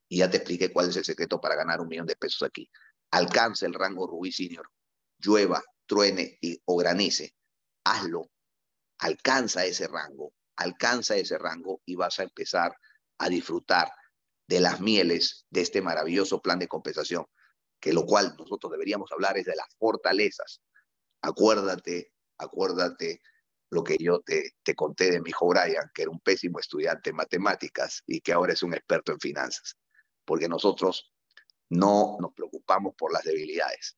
S2: Y ya te expliqué cuál es el secreto para ganar un millón de pesos aquí. Alcanza el rango Rubí Senior, llueva, truene y, o granice. Hazlo alcanza ese rango, alcanza ese rango y vas a empezar a disfrutar de las mieles de este maravilloso plan de compensación, que lo cual nosotros deberíamos hablar es de las fortalezas. Acuérdate, acuérdate lo que yo te, te conté de mi hijo Brian, que era un pésimo estudiante en matemáticas y que ahora es un experto en finanzas, porque nosotros no nos preocupamos por las debilidades,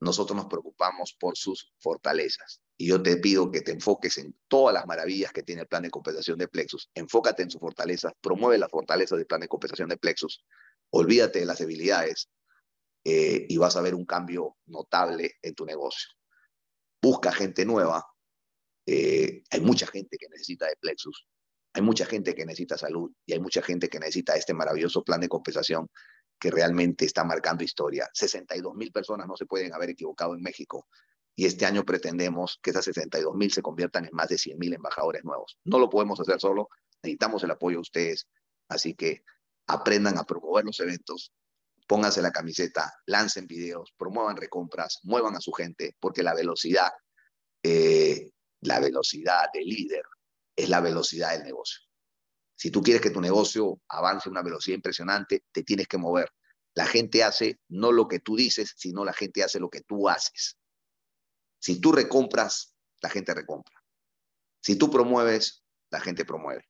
S2: nosotros nos preocupamos por sus fortalezas. Y yo te pido que te enfoques en todas las maravillas que tiene el plan de compensación de Plexus. Enfócate en sus fortalezas, promueve las fortalezas del plan de compensación de Plexus. Olvídate de las debilidades eh, y vas a ver un cambio notable en tu negocio. Busca gente nueva. Eh, hay mucha gente que necesita de Plexus. Hay mucha gente que necesita salud y hay mucha gente que necesita este maravilloso plan de compensación que realmente está marcando historia. 62 mil personas no se pueden haber equivocado en México y este año pretendemos que esas 62 mil se conviertan en más de 100 mil embajadores nuevos. No lo podemos hacer solo, necesitamos el apoyo de ustedes, así que aprendan a promover los eventos, pónganse la camiseta, lancen videos, promuevan recompras, muevan a su gente, porque la velocidad, eh, la velocidad del líder es la velocidad del negocio. Si tú quieres que tu negocio avance a una velocidad impresionante, te tienes que mover. La gente hace no lo que tú dices, sino la gente hace lo que tú haces. Si tú recompras, la gente recompra. Si tú promueves, la gente promueve.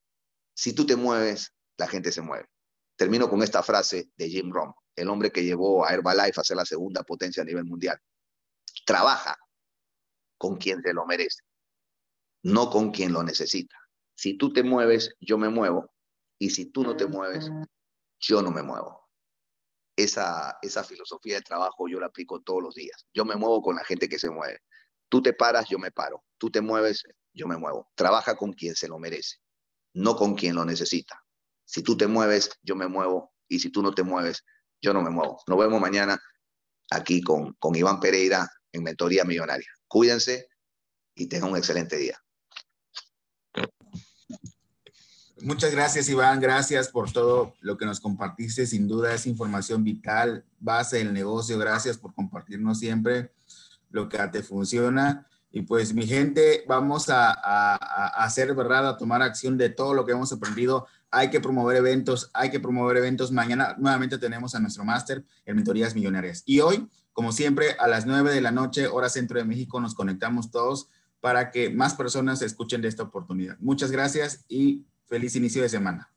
S2: Si tú te mueves, la gente se mueve. Termino con esta frase de Jim Rohn, el hombre que llevó a Herbalife a ser la segunda potencia a nivel mundial. Trabaja con quien te lo merece, no con quien lo necesita. Si tú te mueves, yo me muevo. Y si tú no te mueves, yo no me muevo esa, esa filosofía de trabajo yo la aplico todos los días. Yo me muevo con la gente que se mueve. Tú te paras, yo me paro. Tú te mueves, yo me muevo. Trabaja con quien se lo merece, no con quien lo necesita. Si tú te mueves, yo me muevo. Y si tú no te mueves, yo no me muevo. Nos vemos mañana aquí con, con Iván Pereira en Mentoría Millonaria. Cuídense y tengan un excelente día.
S3: Muchas gracias, Iván. Gracias por todo lo que nos compartiste. Sin duda es información vital, base del negocio. Gracias por compartirnos siempre lo que te funciona. Y pues mi gente, vamos a, hacer, ¿verdad? A tomar acción de todo lo que hemos aprendido. Hay que promover eventos, hay que promover eventos. Mañana nuevamente tenemos a nuestro máster en Mentorías Millonarias. Y hoy, como siempre, a las 9 de la noche, hora centro de México, nos conectamos todos para que más personas escuchen de esta oportunidad. Muchas gracias y Feliz inicio de semana.